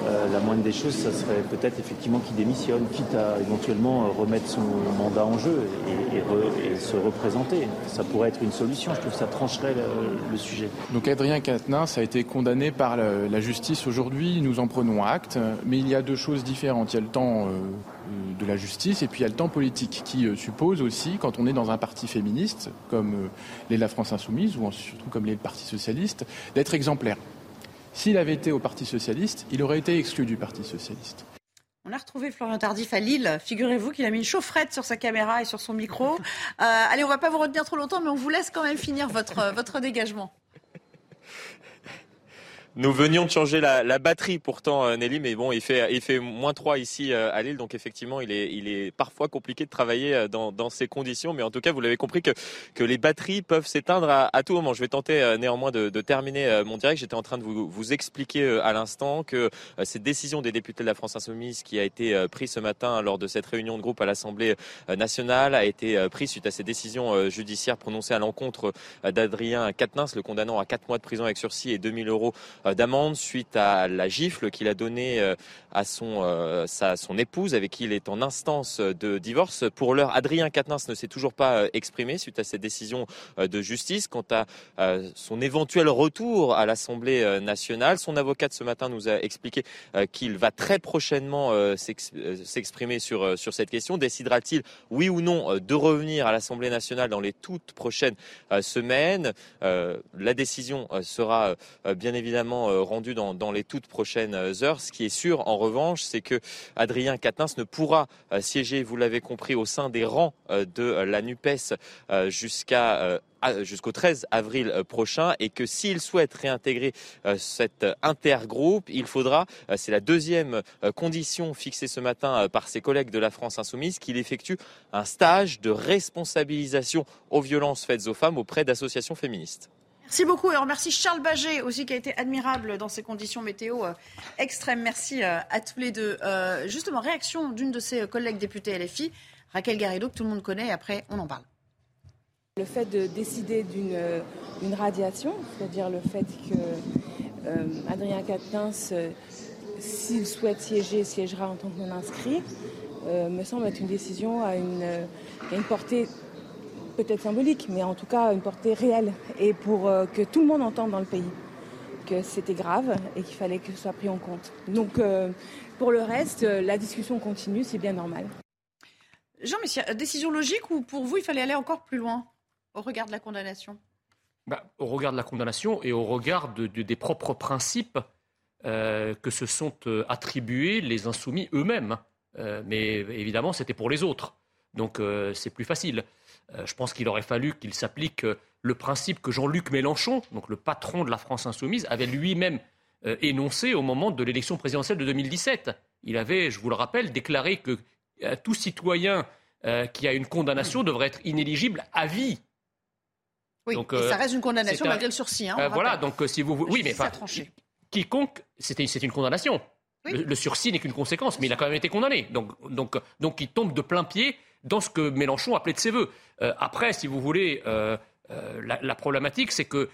euh, la moindre des choses, ça serait peut-être effectivement qu'il démissionne, quitte à éventuellement euh, remettre son mandat en jeu et, se représenter. Ça pourrait être une solution, je trouve que ça trancherait le, sujet. Donc Adrien Quatennens a été condamné par la, justice aujourd'hui, nous en prenons acte, mais il y a deux choses différentes. Il y a le temps de la justice et puis il y a le temps politique qui euh, suppose aussi, quand on est dans un parti féministe, comme euh, l'est la France Insoumise ou surtout comme l'est le Parti Socialiste, d'être exemplaire. S'il avait été au Parti Socialiste, il aurait été exclu du Parti Socialiste. On a retrouvé Florian Tardif à Lille. Figurez-vous qu'il a mis une chaufferette sur sa caméra et sur son micro. Euh, allez, on ne va pas vous retenir trop longtemps, mais on vous laisse quand même finir votre, votre dégagement. Nous venions de changer la, la, batterie pourtant, euh, Nelly, mais bon, il fait, il fait moins 3 ici euh, à Lille, donc effectivement, il est, il est parfois compliqué de travailler euh, dans, dans ces conditions, mais en tout cas, vous l'avez compris que, que les batteries peuvent s'éteindre à, à, tout moment. Je vais tenter néanmoins de, de terminer mon direct. J'étais en train de vous, vous expliquer à l'instant que cette décision des députés de la France Insoumise qui a été prise ce matin lors de cette réunion de groupe à l'Assemblée nationale a été prise suite à ces décisions judiciaires prononcées à l'encontre d'Adrien Quatennens, le condamnant à 4 mois de prison avec sursis et 2000 euros d'amende suite à la gifle qu'il a donnée euh, à son, euh, son épouse avec qui il est en instance de divorce. Pour l'heure, Adrien Quatennens ne s'est toujours pas exprimé suite à cette décision de justice. Quant à son éventuel retour à l'Assemblée nationale, son avocate ce matin nous a expliqué qu'il va très prochainement s'exprimer sur, sur cette question. Décidera-t-il, oui ou non, de revenir à l'Assemblée nationale dans les toutes prochaines semaines? La décision sera bien évidemment euh, rendu dans, les toutes prochaines heures. Ce qui est sûr, en revanche, c'est que Adrien Quatennens ne pourra euh, siéger, vous l'avez compris, au sein des rangs euh, de la NUPES jusqu'au 13 avril prochain et que s'il souhaite réintégrer cet intergroupe, il faudra, c'est la deuxième condition fixée ce matin par ses collègues de la France Insoumise, qu'il effectue un stage de responsabilisation aux violences faites aux femmes auprès d'associations féministes. Merci beaucoup et on remercie Charles Baget aussi qui a été admirable dans ces conditions météo euh, extrêmes. Merci euh, à tous les deux. Euh, justement, réaction d'une de ses collègues députées LFI, Raquel Garrido, que tout le monde connaît, et après on en parle. Le fait de décider d'une radiation, c'est-à-dire le fait que Adrien Quatennens, s'il souhaite siéger, siégera en tant que non-inscrit, me semble être une décision à une, à une portée peut-être symbolique, mais en tout cas une portée réelle, et pour euh, que tout le monde entende dans le pays que c'était grave et qu'il fallait que ce soit pris en compte. Donc euh, pour le reste, euh, la discussion continue, c'est bien normal. Jean Messia, décision logique ou pour vous, il fallait aller encore plus loin au regard de la condamnation? Bah, Au regard de la condamnation et au regard de, des propres principes euh, que se sont attribués les insoumis eux-mêmes. Euh, mais évidemment, c'était pour les autres. Donc c'est plus facile. Je pense qu'il aurait fallu qu'il s'applique le principe que Jean-Luc Mélenchon, donc le patron de la France insoumise, avait lui-même énoncé au moment de l'élection présidentielle de 2017. Il avait, je vous le rappelle, déclaré que tout citoyen qui a une condamnation devrait être inéligible à vie. Oui, et ça reste une condamnation malgré le sursis. Hein, voilà, donc si vous... Oui, mais pas quiconque, c'est une condamnation. Le, sursis n'est qu'une conséquence, mais il a quand même été condamné. Donc, donc, donc il tombe de plein pied dans ce que Mélenchon appelait de ses voeux. Euh, après, si vous voulez, euh, euh, la, problématique, c'est que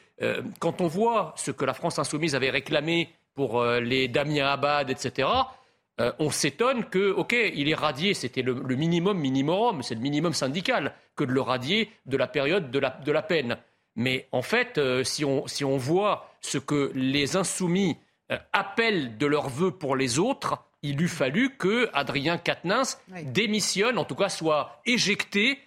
quand on voit ce que la France insoumise avait réclamé pour les Damien Abad, etc., on s'étonne que, OK, il est radié, c'était le, minimum minimum, c'est le minimum syndical, que de le radier de la période de la, de la peine. Mais en fait, si, on, si on voit ce que les insoumis appellent de leur vœu pour les autres, il eût fallu que Adrien Quatennens démissionne, en tout cas soit éjecté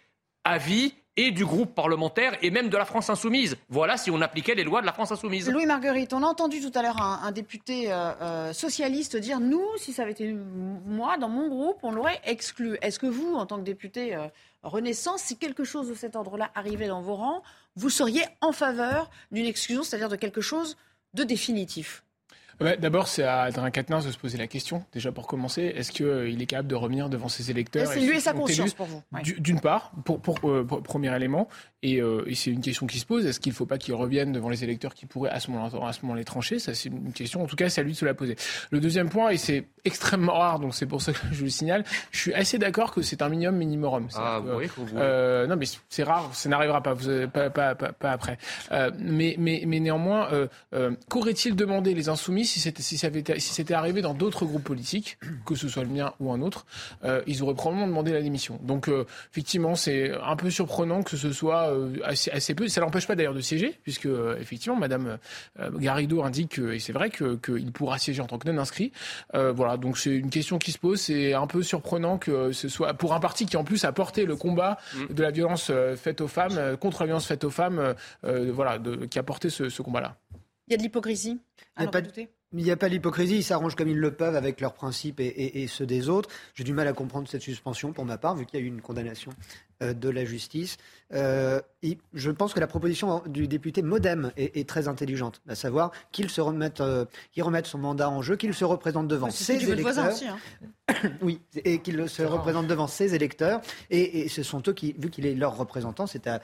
à vie et du groupe parlementaire et même de la France insoumise. Voilà si on appliquait les lois de la France insoumise. Louis Marguerite, on a entendu tout à l'heure un, député euh, euh, socialiste dire nous, si ça avait été moi dans mon groupe, on l'aurait exclu. Est-ce que vous, en tant que député Renaissance, si quelque chose de cet ordre-là arrivait dans vos rangs, vous seriez en faveur d'une exclusion, c'est-à-dire de quelque chose de définitif? D'abord, c'est à Adrien Quatennens de se poser la question, déjà pour commencer. Est-ce qu'il euh, est capable de revenir devant ses électeurs C'est lui et sa conscience pour vous. D'une part, pour, euh, pour, premier élément, et, euh, et c'est une question qui se pose. Est-ce qu'il ne faut pas qu'il revienne devant les électeurs qui pourraient à ce moment-là moment les trancher? Ça, c'est une question. En tout cas, c'est à lui de se la poser. Le deuxième point, et c'est extrêmement rare, donc c'est pour ça que je le signale, je suis assez d'accord que c'est un minimum minimum. Ah, oui, euh, Non, mais c'est rare, ça n'arrivera pas, vous, pas, pas, pas, pas, après. Euh, mais, mais, mais néanmoins, qu'aurait-il demandé les insoumis si c'était si si arrivé dans d'autres groupes politiques, que ce soit le mien ou un autre, euh, ils auraient probablement demandé la démission. Donc euh, effectivement, c'est un peu surprenant que ce soit euh, assez, assez, peu. Ça l'empêche pas d'ailleurs de siéger, puisque effectivement, Madame Garrido indique et c'est vrai que qu'il pourra siéger en tant que non inscrit. voilà, donc c'est une question qui se pose. C'est un peu surprenant que ce soit pour un parti qui en plus a porté le combat mm. de la violence faite aux femmes contre la violence faite aux femmes, voilà, de, qui a porté ce, ce combat-là. Il y a de l'hypocrisie. Il n'y a, pas de, il n'y a pas l'hypocrisie, ils s'arrangent comme ils le peuvent avec leurs principes et, ceux des autres. J'ai du mal à comprendre cette suspension pour ma part, vu qu'il y a eu une condamnation euh, de la justice. Euh, je pense que la proposition du député Modem est, très intelligente, à savoir qu'il se remette, euh, remette son mandat en jeu, qu'il se représente devant ses électeurs. Aussi, hein. oui, et qu'il se représente devant ses électeurs. Et, ce sont eux qui, vu qu'il est leur représentant, c'est à,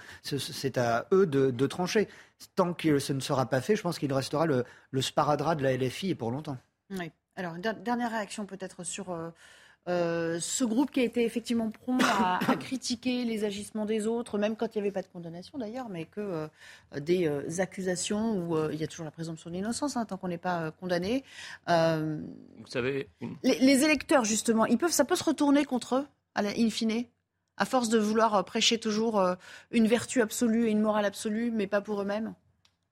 à, eux de, trancher. Tant que ce ne sera pas fait, je pense qu'il restera le, le, sparadrap de la LFI et pour longtemps. Oui. Alors, dernière réaction peut-être sur euh, ce groupe qui a été effectivement prompt à, critiquer les agissements des autres, même quand il n'y avait pas de condamnation d'ailleurs, mais que euh, des euh, accusations où il y a toujours la présomption d'innocence hein, tant qu'on n'est pas condamné. Vous savez, les, électeurs justement, ils peuvent, ça peut se retourner contre eux, à in fine, à force de vouloir prêcher toujours une vertu absolue et une morale absolue, mais pas pour eux-mêmes?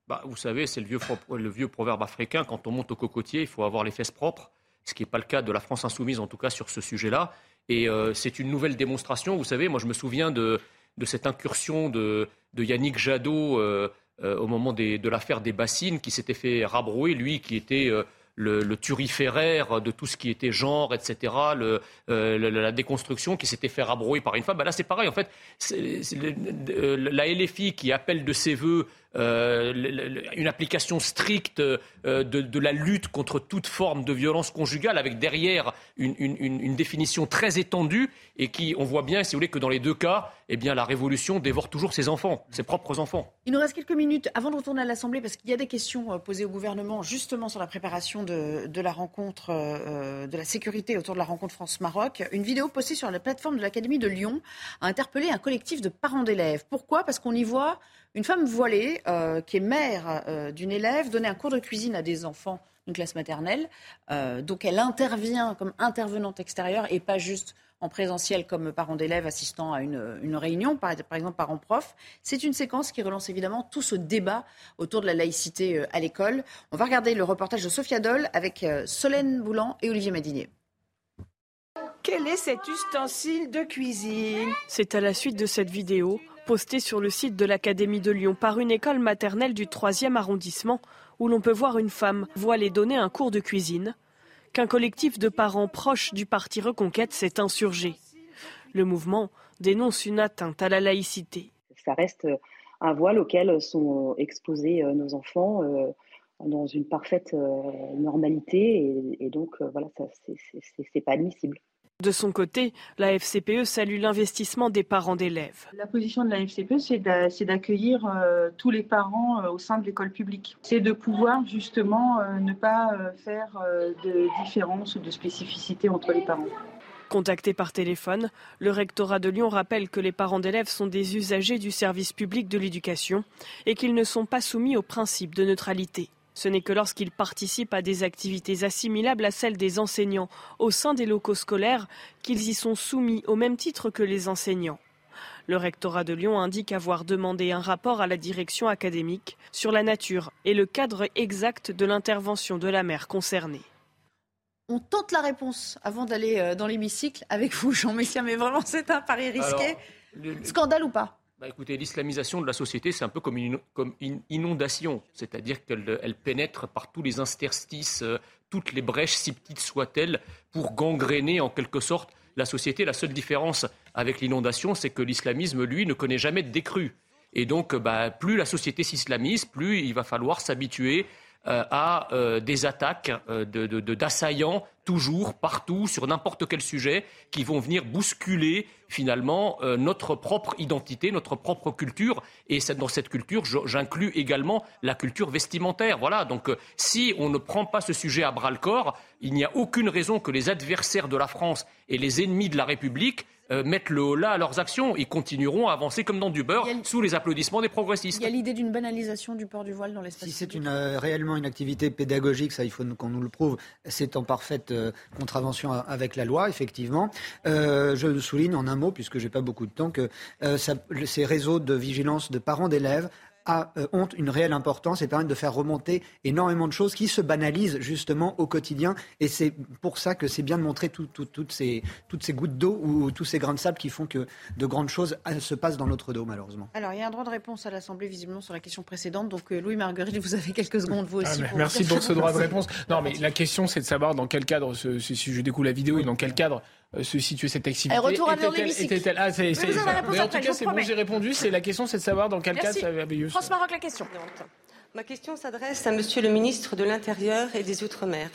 Bah, vous savez, c'est le vieux, le vieux proverbe africain quand on monte au cocotier, il faut avoir les fesses propres ce qui n'est pas le cas de la France insoumise, en tout cas sur ce sujet-là. Et euh, c'est une nouvelle démonstration. Vous savez, moi je me souviens de, cette incursion de, Yannick Jadot euh, euh, au moment de l'affaire des bassines, qui s'était fait rabrouer, lui qui était le, le, turiféraire de tout ce qui était genre, etc., la déconstruction qui s'était fait rabrouer par une femme. Ben là, c'est pareil. En fait, la LFI qui appelle de ses voeux euh, une application stricte euh, de, la lutte contre toute forme de violence conjugale, avec derrière une, définition très étendue et qui, on voit bien, si vous voulez, que dans les deux cas, eh bien, la révolution dévore toujours ses enfants, ses propres enfants. Il nous reste quelques minutes avant de retourner à l'Assemblée, parce qu'il y a des questions euh, posées au gouvernement justement sur la préparation de, la rencontre, de la sécurité autour de la rencontre France-Maroc. Une vidéo postée sur la plateforme de l'Académie de Lyon a interpellé un collectif de parents d'élèves. Pourquoi? Parce qu'on y voit une femme voilée, euh, qui est mère euh, d'une élève, donnait un cours de cuisine à des enfants d'une classe maternelle. Euh, donc elle intervient comme intervenante extérieure et pas juste en présentiel comme parent d'élève assistant à une, réunion, par, par exemple parent-prof. C'est une séquence qui relance évidemment tout ce débat autour de la laïcité à l'école. On va regarder le reportage de Sophia Doll avec Solène Boulan et Olivier Madinier. quel est cet ustensile de cuisine? C'est à la suite de cette vidéo, postée sur le site de l'Académie de Lyon par une école maternelle du 3e arrondissement, où l'on peut voir une femme voilée donner un cours de cuisine, qu'un collectif de parents proches du parti Reconquête s'est insurgé. Le mouvement dénonce une atteinte à la laïcité. Ça reste un voile auquel sont exposés euh, nos enfants euh, dans une parfaite euh, normalité et, donc voilà, c'est pas admissible. De son côté, la FCPE salue l'investissement des parents d'élèves. La position de la FCPE, c'est d'accueillir tous les parents au sein de l'école publique. C'est de pouvoir justement ne pas faire de différence ou de spécificité entre les parents. Contacté par téléphone, le rectorat de Lyon rappelle que les parents d'élèves sont des usagers du service public de l'éducation et qu'ils ne sont pas soumis au principe de neutralité. Ce n'est que lorsqu'ils participent à des activités assimilables à celles des enseignants au sein des locaux scolaires qu'ils y sont soumis au même titre que les enseignants. Le rectorat de Lyon indique avoir demandé un rapport à la direction académique sur la nature et le cadre exact de l'intervention de la mère concernée on tente la réponse avant d'aller euh, dans l'hémicycle avec vous, Jean Messia, mais vraiment c'est un pari risqué. Scandale ou pas? Bah écoutez, l'islamisation de la société, c'est un peu comme une, inondation, c'est-à-dire qu'elle pénètre par tous les interstices, euh, toutes les brèches, si petites soient-elles, pour gangréner en quelque sorte la société. La seule différence avec l'inondation, c'est que l'islamisme, lui, ne connaît jamais de décrue. Et donc, bah, plus la société s'islamise, plus il va falloir s'habituer à euh, des attaques euh, d'assaillants toujours, partout, sur n'importe quel sujet, qui vont venir bousculer finalement notre propre identité, notre propre culture. Et dans cette culture, j'inclus également la culture vestimentaire. Voilà. Donc, si on ne prend pas ce sujet à bras le corps, il n'y a aucune raison que les adversaires de la France et les ennemis de la République euh, mettent le haut là à leurs actions. Ils continueront à avancer comme dans du beurre sous les applaudissements des progressistes. Il y a l'idée d'une banalisation du port du voile dans l'espace. Si c'est une, euh, réellement une activité pédagogique, ça il faut qu'on nous le prouve, c'est en parfaite euh, contravention avec la loi, effectivement. je souligne en un mot, puisque j'ai pas beaucoup de temps, que ces réseaux de vigilance de parents d'élèves euh, ont une réelle importance et permettent de faire remonter énormément de choses qui se banalisent justement au quotidien. Et c'est pour ça que c'est bien de montrer toutes, ces, toutes ces gouttes d'eau ou tous ces grains de sable qui font que de grandes choses euh, se passent dans notre dos, malheureusement. Alors, il y a un droit de réponse à l'Assemblée, visiblement, sur la question précédente. Donc, euh, Louis Marguerite, vous avez quelques secondes, vous aussi. Ah, merci pour ce droit de réponse. Non, mais la question, c'est de savoir dans quel cadre, si je découvre la vidéo, et dans quel cadre se situer cette activité. Et retour à l'hémicycle. Ah, c'est, mais en tout cas, c'est bon, j'ai répondu. C'est la question, c'est de savoir dans quel cas ça va France Maroc, la question. Ma question s'adresse à Monsieur le ministre de l'Intérieur et des Outre-mer.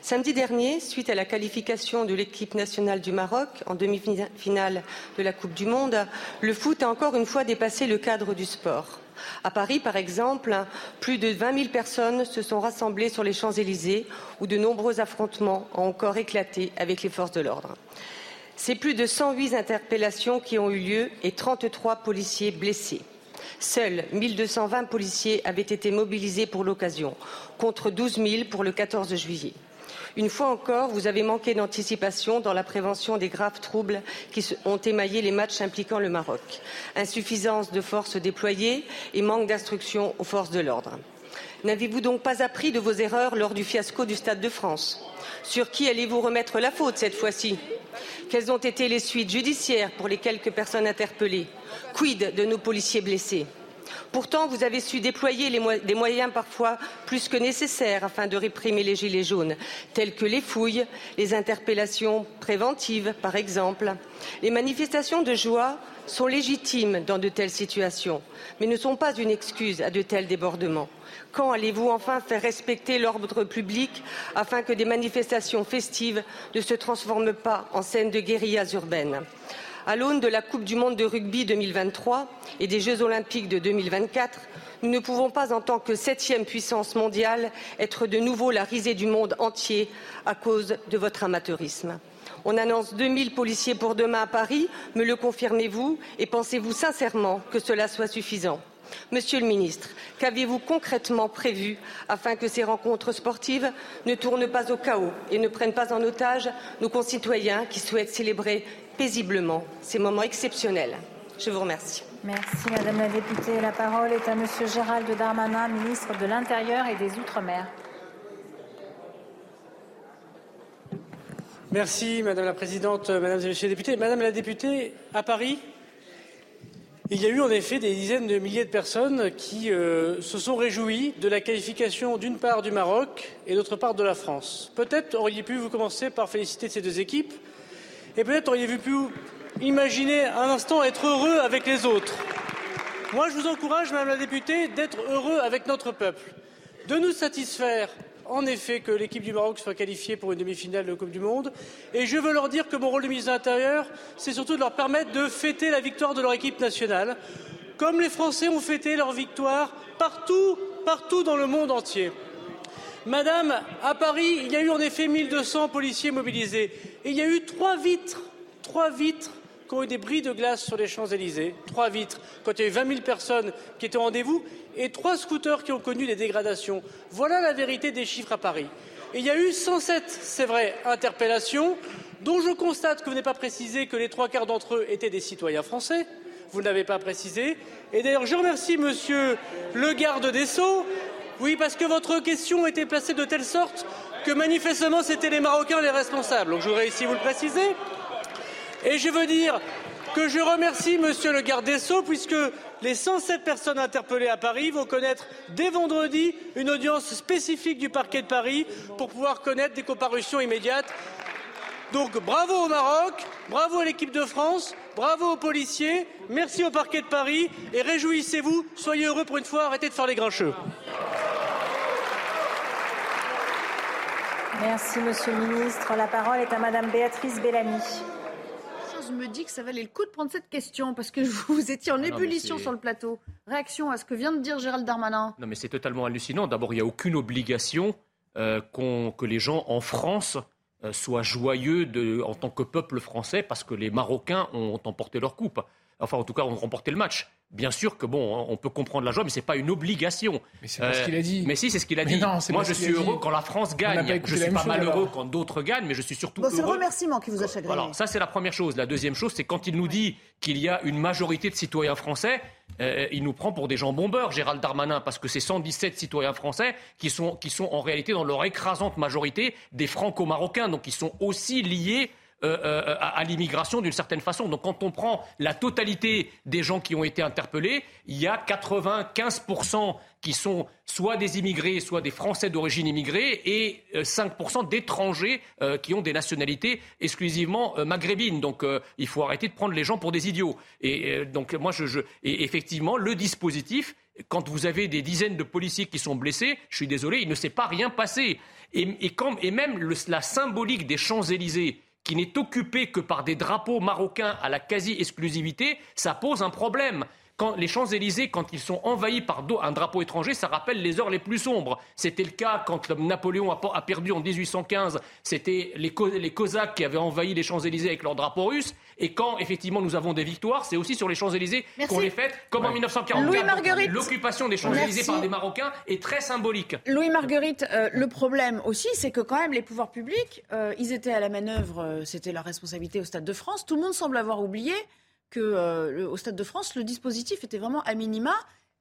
Samedi dernier, suite à la qualification de l'équipe nationale du Maroc en demi-finale de la Coupe du Monde, le foot a encore une fois dépassé le cadre du sport. À Paris, par exemple, plus de 20 000 personnes se sont rassemblées sur les Champs-Élysées où de nombreux affrontements ont encore éclaté avec les forces de l'ordre. C'est plus de 108 interpellations qui ont eu lieu et 33 policiers blessés. Seuls 1220 policiers avaient été mobilisés pour l'occasion, contre 12 000 pour le 14 juillet. Une fois encore, vous avez manqué d'anticipation dans la prévention des graves troubles qui ont émaillé les matchs impliquant le Maroc. Insuffisance de forces déployées et manque d'instruction aux forces de l'ordre. N'avez-vous donc pas appris de vos erreurs lors du fiasco du Stade de France? Sur qui allez-vous remettre la faute cette fois-ci? Quelles ont été les suites judiciaires pour les quelques personnes interpellées? Quid de nos policiers blessés? Pourtant, vous avez su déployer des moyens parfois plus que nécessaires afin de réprimer les gilets jaunes, tels que les fouilles, les interpellations préventives, par exemple. Les manifestations de joie sont légitimes dans de telles situations, mais ne sont pas une excuse à de tels débordements. Quand allez-vous enfin faire respecter l'ordre public afin que des manifestations festives ne se transforment pas en scènes de guérillas urbaines à l'aune de la Coupe du monde de rugby 2023 et des Jeux olympiques de 2024, nous ne pouvons pas, en tant que septième puissance mondiale, être de nouveau la risée du monde entier à cause de votre amateurisme. On annonce 2000 policiers pour demain à Paris. Me le confirmez-vous Et pensez-vous sincèrement que cela soit suffisant? Monsieur le ministre, qu'avez-vous concrètement prévu afin que ces rencontres sportives ne tournent pas au chaos et ne prennent pas en otage nos concitoyens qui souhaitent célébrer paisiblement ces moments exceptionnels? Je vous remercie. Merci Madame la députée. La parole est à Monsieur Gérald Darmanin, ministre de l'Intérieur et des Outre-mer. Merci, Madame la Présidente, Mesdames et Messieurs les députés. Madame la députée, à Paris, il y a eu en effet des dizaines de milliers de personnes qui euh, se sont réjouies de la qualification d'une part du Maroc et d'autre part de la France. Peut-être auriez pu vous commencer par féliciter ces deux équipes et peut-être auriez-vous pu imaginer un instant être heureux avec les autres. Moi, je vous encourage, Madame la députée, d'être heureux avec notre peuple, de nous satisfaire en effet que l'équipe du Maroc soit qualifiée pour une demi-finale de Coupe du Monde. Et je veux leur dire que mon rôle de ministre de l'Intérieur, c'est surtout de leur permettre de fêter la victoire de leur équipe nationale, comme les Français ont fêté leur victoire partout, partout dans le monde entier. Madame, à Paris, il y a eu en effet 1200 policiers mobilisés. Et il y a eu trois vitres, trois vitres qui ont eu des bris de glace sur les Champs-Élysées, trois vitres, quand il y a eu 20 000 personnes qui étaient au rendez-vous, et trois scooters qui ont connu des dégradations. Voilà la vérité des chiffres à Paris. Et il y a eu 107, c'est vrai, interpellations, dont je constate que vous n'avez pas précisé que les trois quarts d'entre eux étaient des citoyens français. Vous ne l'avez pas précisé. Et d'ailleurs, je remercie Monsieur le garde des Sceaux. Oui, parce que votre question était placée de telle sorte que manifestement c'était les Marocains les responsables. Donc je voudrais ici vous le préciser. Et je veux dire que je remercie Monsieur le garde des Sceaux puisque les 107 personnes interpellées à Paris vont connaître dès vendredi une audience spécifique du parquet de Paris pour pouvoir connaître des comparutions immédiates. Donc bravo au Maroc, bravo à l'équipe de France, bravo aux policiers, merci au parquet de Paris et réjouissez-vous, soyez heureux pour une fois, arrêtez de faire les grincheux. Merci, Monsieur le Ministre. La parole est à Madame Béatrice Bellamy chose me dit que ça valait le coup de prendre cette question parce que vous étiez en Ah non, ébullition sur le plateau. Réaction à ce que vient de dire Gérald Darmanin. Non, mais c'est totalement hallucinant. D'abord, il n'y a aucune obligation euh, que les gens en France euh, soient joyeux de- en tant que peuple français parce que les Marocains ont emporté leur coupe. Enfin, en tout cas, ont remporté le match. Bien sûr que bon, on peut comprendre la joie, mais c'est pas une obligation. Mais c'est pas ce qu'il a dit. Mais si, c'est ce qu'il a Mais dit. non, c'est Moi, pas je ce qu'il suis a dit. heureux quand la France gagne. Je suis pas malheureux alors. quand d'autres gagnent, mais je suis surtout Bon, c'est le remerciement qui vous a chagriné. voilà, ça c'est la première chose. La deuxième chose, c'est quand il nous dit qu'il y a une majorité de citoyens français, euh, il nous prend pour des gens bombeurs, Gérald Darmanin, parce que c'est 117 citoyens français qui sont, qui sont en réalité dans leur écrasante majorité des franco-marocains, donc ils sont aussi liés euh, euh, à, l'immigration d'une certaine façon. Donc quand on prend la totalité des gens qui ont été interpellés, il y a 95% qui sont soit des immigrés, soit des Français d'origine immigrée, et euh, 5% d'étrangers euh, qui ont des nationalités exclusivement maghrébines. Donc il faut arrêter de prendre les gens pour des idiots. Et donc moi, je, et effectivement, le dispositif, quand vous avez des dizaines de policiers qui sont blessés, je suis désolé, il ne s'est pas rien passé. Et, et et même la symbolique des Champs-Élysées, qui n'est occupée que par des drapeaux marocains à la quasi-exclusivité, ça pose un problème. Quand les Champs-Élysées, quand ils sont envahis par un drapeau étranger, ça rappelle les heures les plus sombres. C'était le cas quand Napoléon a, perdu en 1815. C'était les Cosaques qui avaient envahi les Champs-Élysées avec leur drapeau russe. Et quand, effectivement, nous avons des victoires, c'est aussi sur les Champs-Élysées qu'on les fête, comme en Ouais. 1944. Louis Marguerite. L'occupation des Champs-Élysées par des Marocains est très symbolique. Louis Marguerite, euh, le problème aussi, c'est que quand même les pouvoirs publics, euh, ils étaient à la manœuvre, euh, c'était leur responsabilité au Stade de France. Tout le monde semble avoir oublié que euh, le- au Stade de France, le dispositif était vraiment à minima.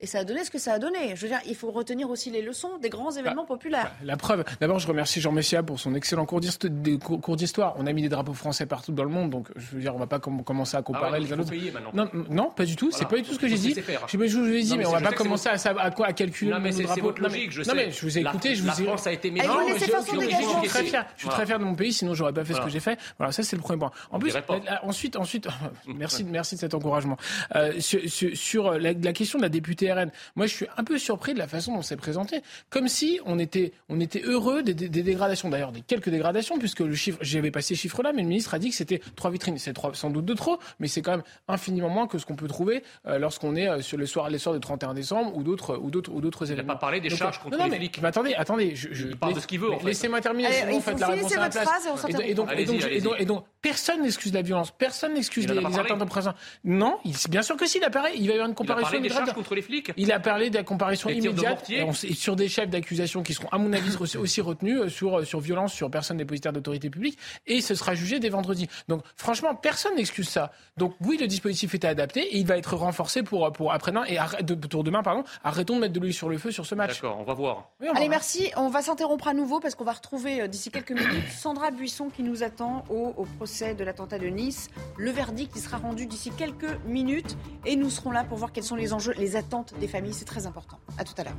Et ça a donné ce que ça a donné. Je veux dire, il faut retenir aussi les leçons des grands événements populaires. La preuve, d'abord, je remercie Jean Messia pour son excellent cours d'histoire. On a mis des drapeaux français partout dans le monde, donc je veux dire, on va pas com- commencer à comparer Ah ouais, les uns faut autres. Non, non, pas du tout. Voilà. C'est pas du tout ce que j'ai dit. faire. Je sais pas, je vous ai dit, Non, mais mais on va pas que commencer à, à quoi à calculer Non, mais le drapeau. votre Non, mais- logique, je Non sais. mais je vous ai La- écouté, je la vous ai. France a été Non, Et vous je- suis très fier. Je suis très fier de mon pays, sinon j'aurais pas fait ce que j'ai fait. Voilà, ça c'est le premier point. En plus, la- la- ensuite, ensuite, merci, merci de cet encouragement. Euh, sur la, la question de la députée RN, moi je suis un peu surpris de la façon dont c'est présenté, comme si on était, on était heureux des, des- des dégradations, d'ailleurs des quelques dégradations, puisque le chiffre, j'avais pas ces chiffres-là, mais le ministre a dit que c'était trois vitrines, c'est trois- sans doute de trop, mais c'est quand même infiniment moins que ce qu'on peut trouver euh, lorsqu'on est euh, sur le soir, les soirs du 31 décembre ou d'autres, ou d'autres, ou d'autres événements. pas parlé des Donc, charges contre non, non, les mais- flics. mais attendez, attendez, je, je- Il parle de ce qu'il veut, en mais fait. Laissez-moi terminer, Allez, sinon il faut la finir réponse à la votre place. phrase et on Et donc- et donc, et donc, Personne n'excuse la violence, personne n'excuse les, les atteintes présent. Non, il, bien sûr que si, il a parlé. Il va y avoir une comparaison. Il a parlé des charges contre les flics. Il a parlé de la comparaison immédiate et, on, sur des chefs d'accusation qui seront, à mon avis, aussi retenus euh, sur, euh, sur violence sur personnes dépositaires d'autorité publique et ce sera jugé dès vendredi. Donc, franchement, personne n'excuse ça. Donc, oui, le dispositif était adapté et il va être renforcé pour, pour après-demain et de, pour demain, pardon. Arrêtons de mettre de l'huile sur le feu sur ce match. D'accord, on va voir. Allez, merci. On va s'interrompre à nouveau parce qu'on va retrouver euh, d'ici quelques minutes Sandra Buisson qui nous attend au, au procès de l'attentat de Nice. Le verdict sera rendu d'ici quelques minutes et nous serons là pour voir quels sont les enjeux, les attentes des familles. C'est très important. À tout à l'heure.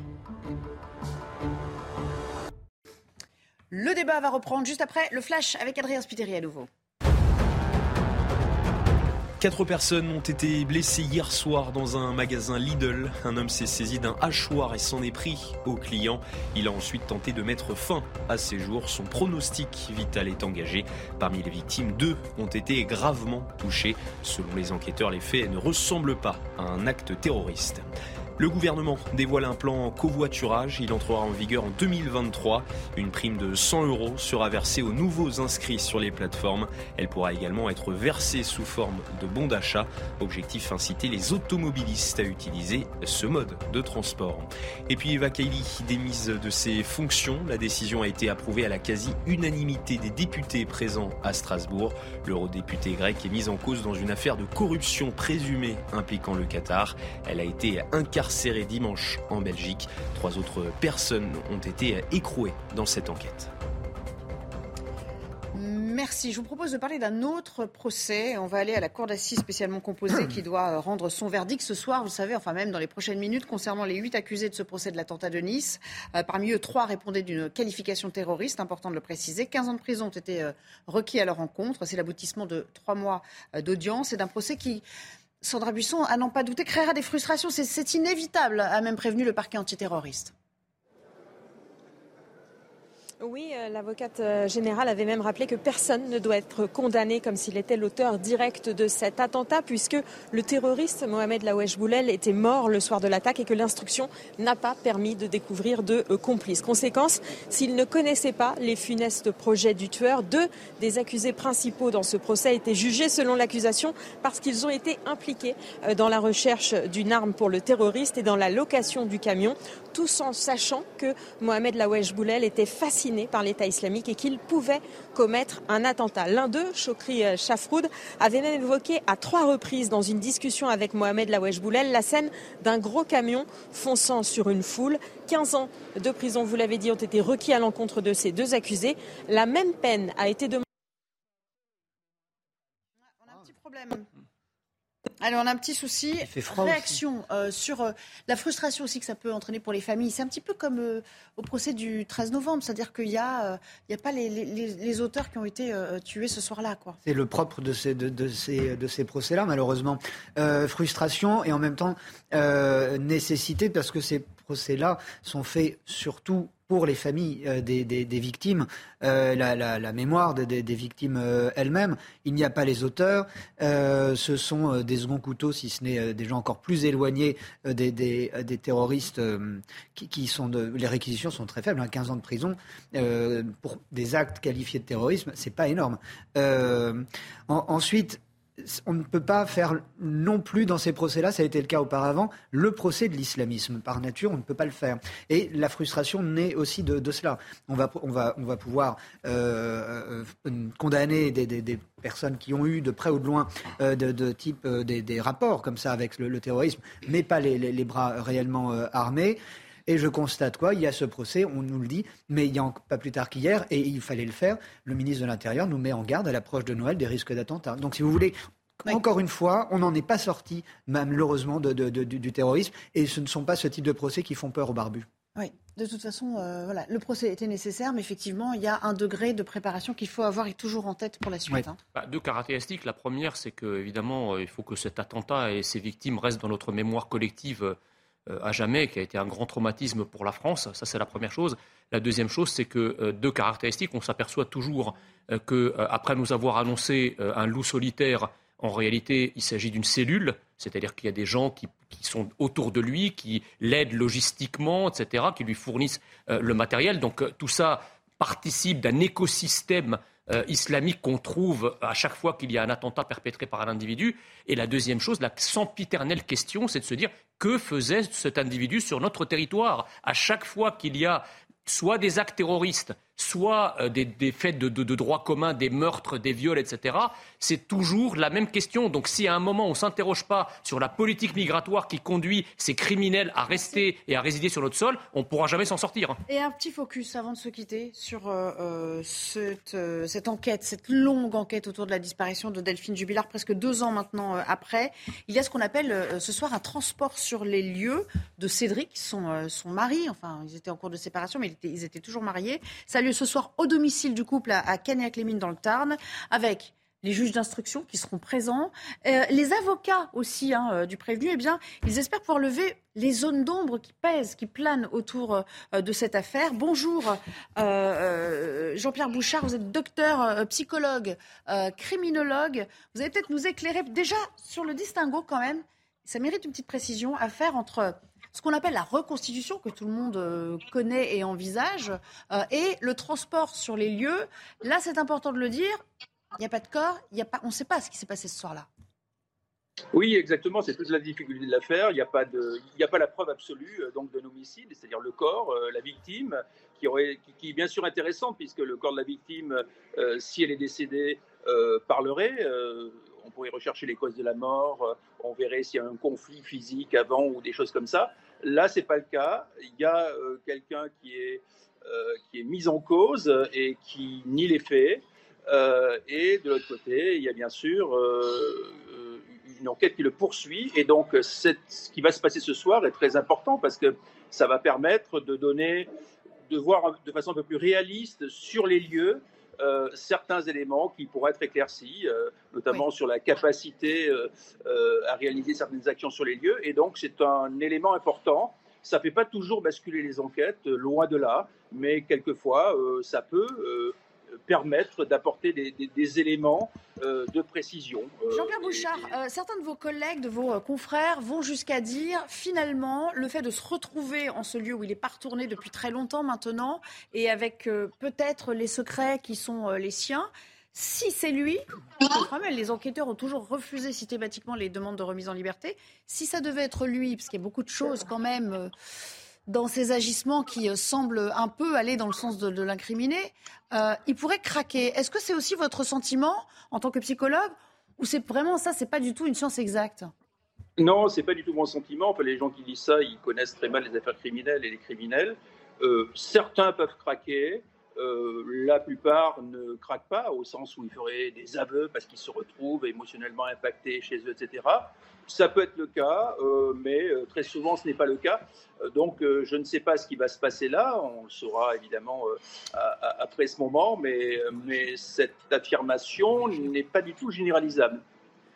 Le débat va reprendre juste après le flash avec Adrien Spiteri à nouveau. Quatre personnes ont été blessées hier soir dans un magasin Lidl. Un homme s'est saisi d'un hachoir et s'en est pris au client. Il a ensuite tenté de mettre fin à ses jours. Son pronostic vital est engagé. Parmi les victimes, deux ont été gravement touchés. Selon les enquêteurs, les faits ne ressemblent pas à un acte terroriste. Le gouvernement dévoile un plan covoiturage. Il entrera en vigueur en 2023. Une prime de 100 euros sera versée aux nouveaux inscrits sur les plateformes. Elle pourra également être versée sous forme de bons d'achat. Objectif inciter les automobilistes à utiliser ce mode de transport. Et puis Eva Kaili démise de ses fonctions. La décision a été approuvée à la quasi-unanimité des députés présents à Strasbourg. L'eurodéputé grec est mise en cause dans une affaire de corruption présumée impliquant le Qatar. Elle a été incarcérée serré dimanche en Belgique. Trois autres personnes ont été écrouées dans cette enquête. Merci. Je vous propose de parler d'un autre procès. On va aller à la cour d'assises spécialement composée qui doit rendre son verdict ce soir, vous savez, enfin même dans les prochaines minutes, concernant les huit accusés de ce procès de l'attentat de Nice. Euh, parmi eux, trois répondaient d'une qualification terroriste, important de le préciser. 15 ans de prison ont été euh, requis à leur encontre. C'est l'aboutissement de trois mois euh, d'audience et d'un procès qui Sandra Buisson, à n'en pas douter, créera des frustrations. C'est inévitable, a même prévenu le parquet antiterroriste. Oui, euh, l'avocate euh, générale avait même rappelé que personne ne doit être condamné comme s'il était l'auteur direct de cet attentat, puisque le terroriste Mohamed Lawesh Boulel était mort le soir de l'attaque et que l'instruction n'a pas permis de découvrir de euh, complices. Conséquence, s'il ne connaissait pas les funestes projets du tueur, deux des accusés principaux dans ce procès étaient jugés selon l'accusation parce qu'ils ont été impliqués dans la recherche d'une arme pour le terroriste et dans la location du camion, tous en sachant que Mohamed Lawesh Boulel était fasciné par l'État islamique et qu'il pouvait commettre un attentat. L'un d'eux, Chokri euh, Chafroud, avait même évoqué à trois reprises dans une discussion avec Mohamed Lawesh Boulel la scène d'un gros camion fonçant sur une foule. 15 ans de prison, vous l'avez dit, ont été requis à l'encontre de ces deux accusés. La même peine a été demandée. On a un petit problème. Alors, on a un petit souci. Réaction euh, sur euh, la frustration aussi que ça peut entraîner pour les familles. C'est un petit peu comme euh, au procès du 13 novembre, c'est-à-dire qu'il n'y a, il y a pas les, les, auteurs qui ont été tués ce soir-là. C'est le propre de ces, de, de ces, de ces procès-là, malheureusement. frustration et en même temps nécessité, parce que ces procès-là sont faits surtout pour les familles euh, des, victimes, euh, la, mémoire des, victimes euh, elles-mêmes. Il n'y a pas les auteurs, ce sont des seconds couteaux, si ce n'est des gens encore plus éloignés des, terroristes qui, sont les réquisitions sont très faibles, 15 hein. ans de prison pour des actes qualifiés de terrorisme, c'est pas énorme. ensuite, on ne peut pas faire non plus dans ces procès-là, ça a été le cas auparavant, le procès de l'islamisme. Par nature, on ne peut pas le faire. Et la frustration naît aussi de, cela. On va, on va, on va pouvoir euh, euh, condamner des, personnes qui ont eu de près ou de loin euh, de, type des, rapports comme ça avec le, terrorisme, mais pas les, bras réellement armés. Et je constate quoi? Il y a ce procès, on nous le dit, mais il y a pas plus tard qu'hier, et il fallait le faire, le ministre de l'Intérieur nous met en garde à l'approche de Noël des risques d'attentat. Donc si vous voulez, encore une fois, on n'en est pas sorti, malheureusement, du, terrorisme, et ce ne sont pas ce type de procès qui font peur aux barbus. Oui, de toute façon, euh, voilà, le procès était nécessaire, mais effectivement, il y a un degré de préparation qu'il faut avoir et toujours en tête pour la suite. Hein. Bah, deux caractéristiques. La première, c'est qu'évidemment, euh, il faut que cet attentat et ses victimes restent dans notre mémoire collective euh, à jamais, qui a été un grand traumatisme pour la France. Ça, c'est la première chose. La deuxième chose, c'est que deux caractéristiques. On s'aperçoit toujours qu'après nous avoir annoncé un loup solitaire en réalité, il s'agit d'une cellule, c'est-à-dire qu'il y a des gens qui, sont autour de lui, qui l'aident logistiquement, etc., qui lui fournissent euh, le matériel. Donc euh, tout ça participe d'un écosystème euh, islamique qu'on trouve à chaque fois qu'il y a un attentat perpétré par un individu. Et la deuxième chose, la sempiternelle question, c'est de se dire que faisait cet individu sur notre territoire. À chaque fois qu'il y a soit des actes terroristes, soit euh, des, faits de, droit commun, des meurtres, des viols, etc., c'est toujours la même question. Donc si à un moment on ne s'interroge pas sur la politique migratoire qui conduit ces criminels à rester et à résider sur notre sol, on ne pourra jamais s'en sortir. Et un petit focus avant de se quitter sur euh, euh, cette, enquête, cette longue enquête autour de la disparition de Delphine Jubilard, presque deux ans maintenant après. Il y a ce qu'on appelle ce soir un transport sur les lieux de Cédric, son, mari. Enfin, ils étaient en cours de séparation, mais ils étaient, toujours mariés. Salut ce soir au domicile du couple à, Cagnac-les-Mines dans le Tarn, avec les juges d'instruction qui seront présents, euh, les avocats aussi hein, euh, du prévenu, eh bien, ils espèrent pouvoir lever les zones d'ombre qui pèsent, qui planent autour euh, de cette affaire. Bonjour, Jean-Pierre Bouchard, vous êtes docteur, psychologue, criminologue. Vous allez peut-être nous éclairer déjà sur le distinguo quand même. Ça mérite une petite précision à faire entre ce qu'on appelle la reconstitution, que tout le monde euh, connaît et envisage, euh, et le transport sur les lieux. Là, c'est important de le dire, il n'y a pas de corps, on ne sait pas ce qui s'est passé ce soir-là. Oui, exactement. C'est toute la difficulté de l'affaire. Il n'y a pas la preuve absolue euh, donc d'un homicide, c'est-à-dire le corps, la victime, qui, est bien sûr intéressante puisque le corps de la victime, si elle est décédée, parlerait on pourrait rechercher les causes de la mort, euh, on verrait s'il y a un conflit physique avant ou des choses comme ça. Là, c'est pas le cas. Il y a euh, quelqu'un qui est euh, qui est mis en cause et qui nie les faits. et de l'autre côté, il y a bien sûr une enquête qui le poursuit. Et donc, ce qui va se passer ce soir est très important parce que ça va permettre de donner, de voir de façon un peu plus réaliste sur les lieux euh, certains éléments qui pourraient être éclaircis, euh, notamment sur la capacité euh, à réaliser certaines actions sur les lieux. Et donc, c'est un élément important. Ça ne fait pas toujours basculer les enquêtes, loin de là, mais quelquefois, ça peut permettre d'apporter des, éléments euh, de précision. Euh, Jean-Pierre Bouchard, euh, certains de vos collègues, de vos confrères vont jusqu'à dire finalement le fait de se retrouver en ce lieu où il n'est pas retourné depuis très longtemps maintenant et avec peut-être les secrets qui sont les siens, si c'est lui, les enquêteurs ont toujours refusé systématiquement les demandes de remise en liberté. Si ça devait être lui, parce qu'il y a beaucoup de choses quand même dans ces agissements qui euh, semblent un peu aller dans le sens de, l'incriminé, euh, il pourrait craquer. Est-ce que c'est aussi votre sentiment en tant que psychologue ou c'est vraiment ça, c'est pas du tout une science exacte? Non, c'est pas du tout mon sentiment. Enfin, les gens qui disent ça, ils connaissent très mal les affaires criminelles et les criminels. Euh, certains peuvent craquer, la plupart ne craquent pas, au sens où ils feraient des aveux parce qu'ils se retrouvent émotionnellement impactés chez eux, etc. Ça peut être le cas, euh, mais euh, très souvent ce n'est pas le cas. Euh, donc je ne sais pas ce qui va se passer là. On le saura évidemment après ce moment, mais, cette affirmation n'est pas du tout généralisable.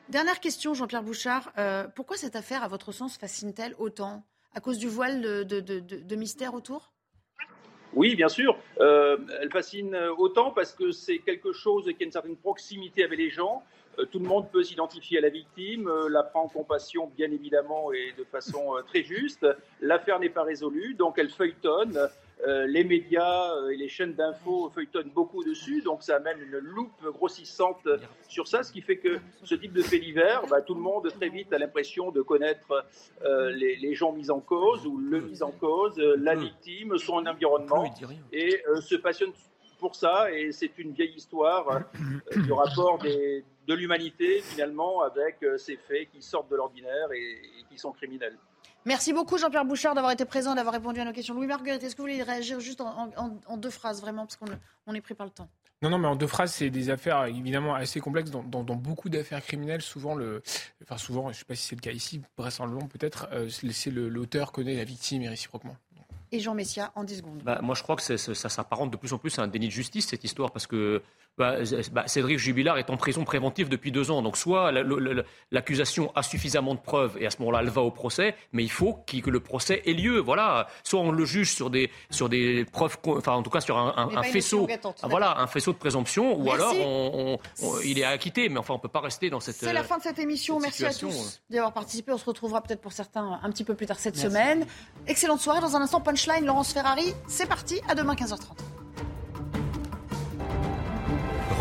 Dernière question, Jean-Pierre Bouchard. pourquoi cette affaire, à votre sens, fascine-t-elle autant? À cause du voile de, mystère autour? Oui, bien sûr. elle fascine autant parce que c'est quelque chose qui a une certaine proximité avec les gens. Euh, tout le monde peut s'identifier à la victime, euh, la prend en compassion bien évidemment et de façon euh, très juste. L'affaire n'est pas résolue, donc elle feuilletonne. Les médias et les chaînes d'infos feuilletonnent beaucoup dessus, donc ça amène une loupe grossissante sur ça, ce qui fait que ce type de fait divers, bah, tout le monde très vite a l'impression de connaître les, gens mis en cause ou le mis en cause, la victime, son environnement, et se passionne pour ça. Et c'est une vieille histoire du rapport des de l'humanité finalement avec euh, ces faits qui sortent de l'ordinaire et, qui sont criminels. Merci beaucoup Jean-Pierre Bouchard d'avoir été présent, d'avoir répondu à nos questions. Louis Marguerite, est-ce que vous voulez réagir juste en, deux phrases vraiment parce qu'on on est pris par le temps? Non, non, mais en deux phrases, c'est des affaires évidemment assez complexes. Dans, beaucoup d'affaires criminelles, souvent, le, enfin souvent, je ne sais pas si c'est le cas ici, vraisemblablement peut-être, euh, c'est l'auteur connaît la victime et réciproquement. Et Jean Messia, en 10 secondes. Bah, moi, je crois que ça s'apparente de plus en plus à un déni de justice, cette histoire, parce que bah, bah, Cédric Jubilard est en prison préventive depuis deux ans. Donc soit l'accusation a suffisamment de preuves et à ce moment-là, elle va au procès, mais il faut que le procès ait lieu. Voilà. Soit on le juge sur des, sur des preuves, enfin en tout cas sur un, faisceau, voilà, un faisceau de présomption, ou alors on, il est acquitté. Mais enfin, on peut pas rester dans cette. C'est la fin de cette émission. Merci à tous d'avoir participé. On se retrouvera peut-être pour certains un petit peu plus tard cette semaine. Excellente soirée. Dans un instant, punchline, Laurence Ferrari. C'est parti. À demain 15h30.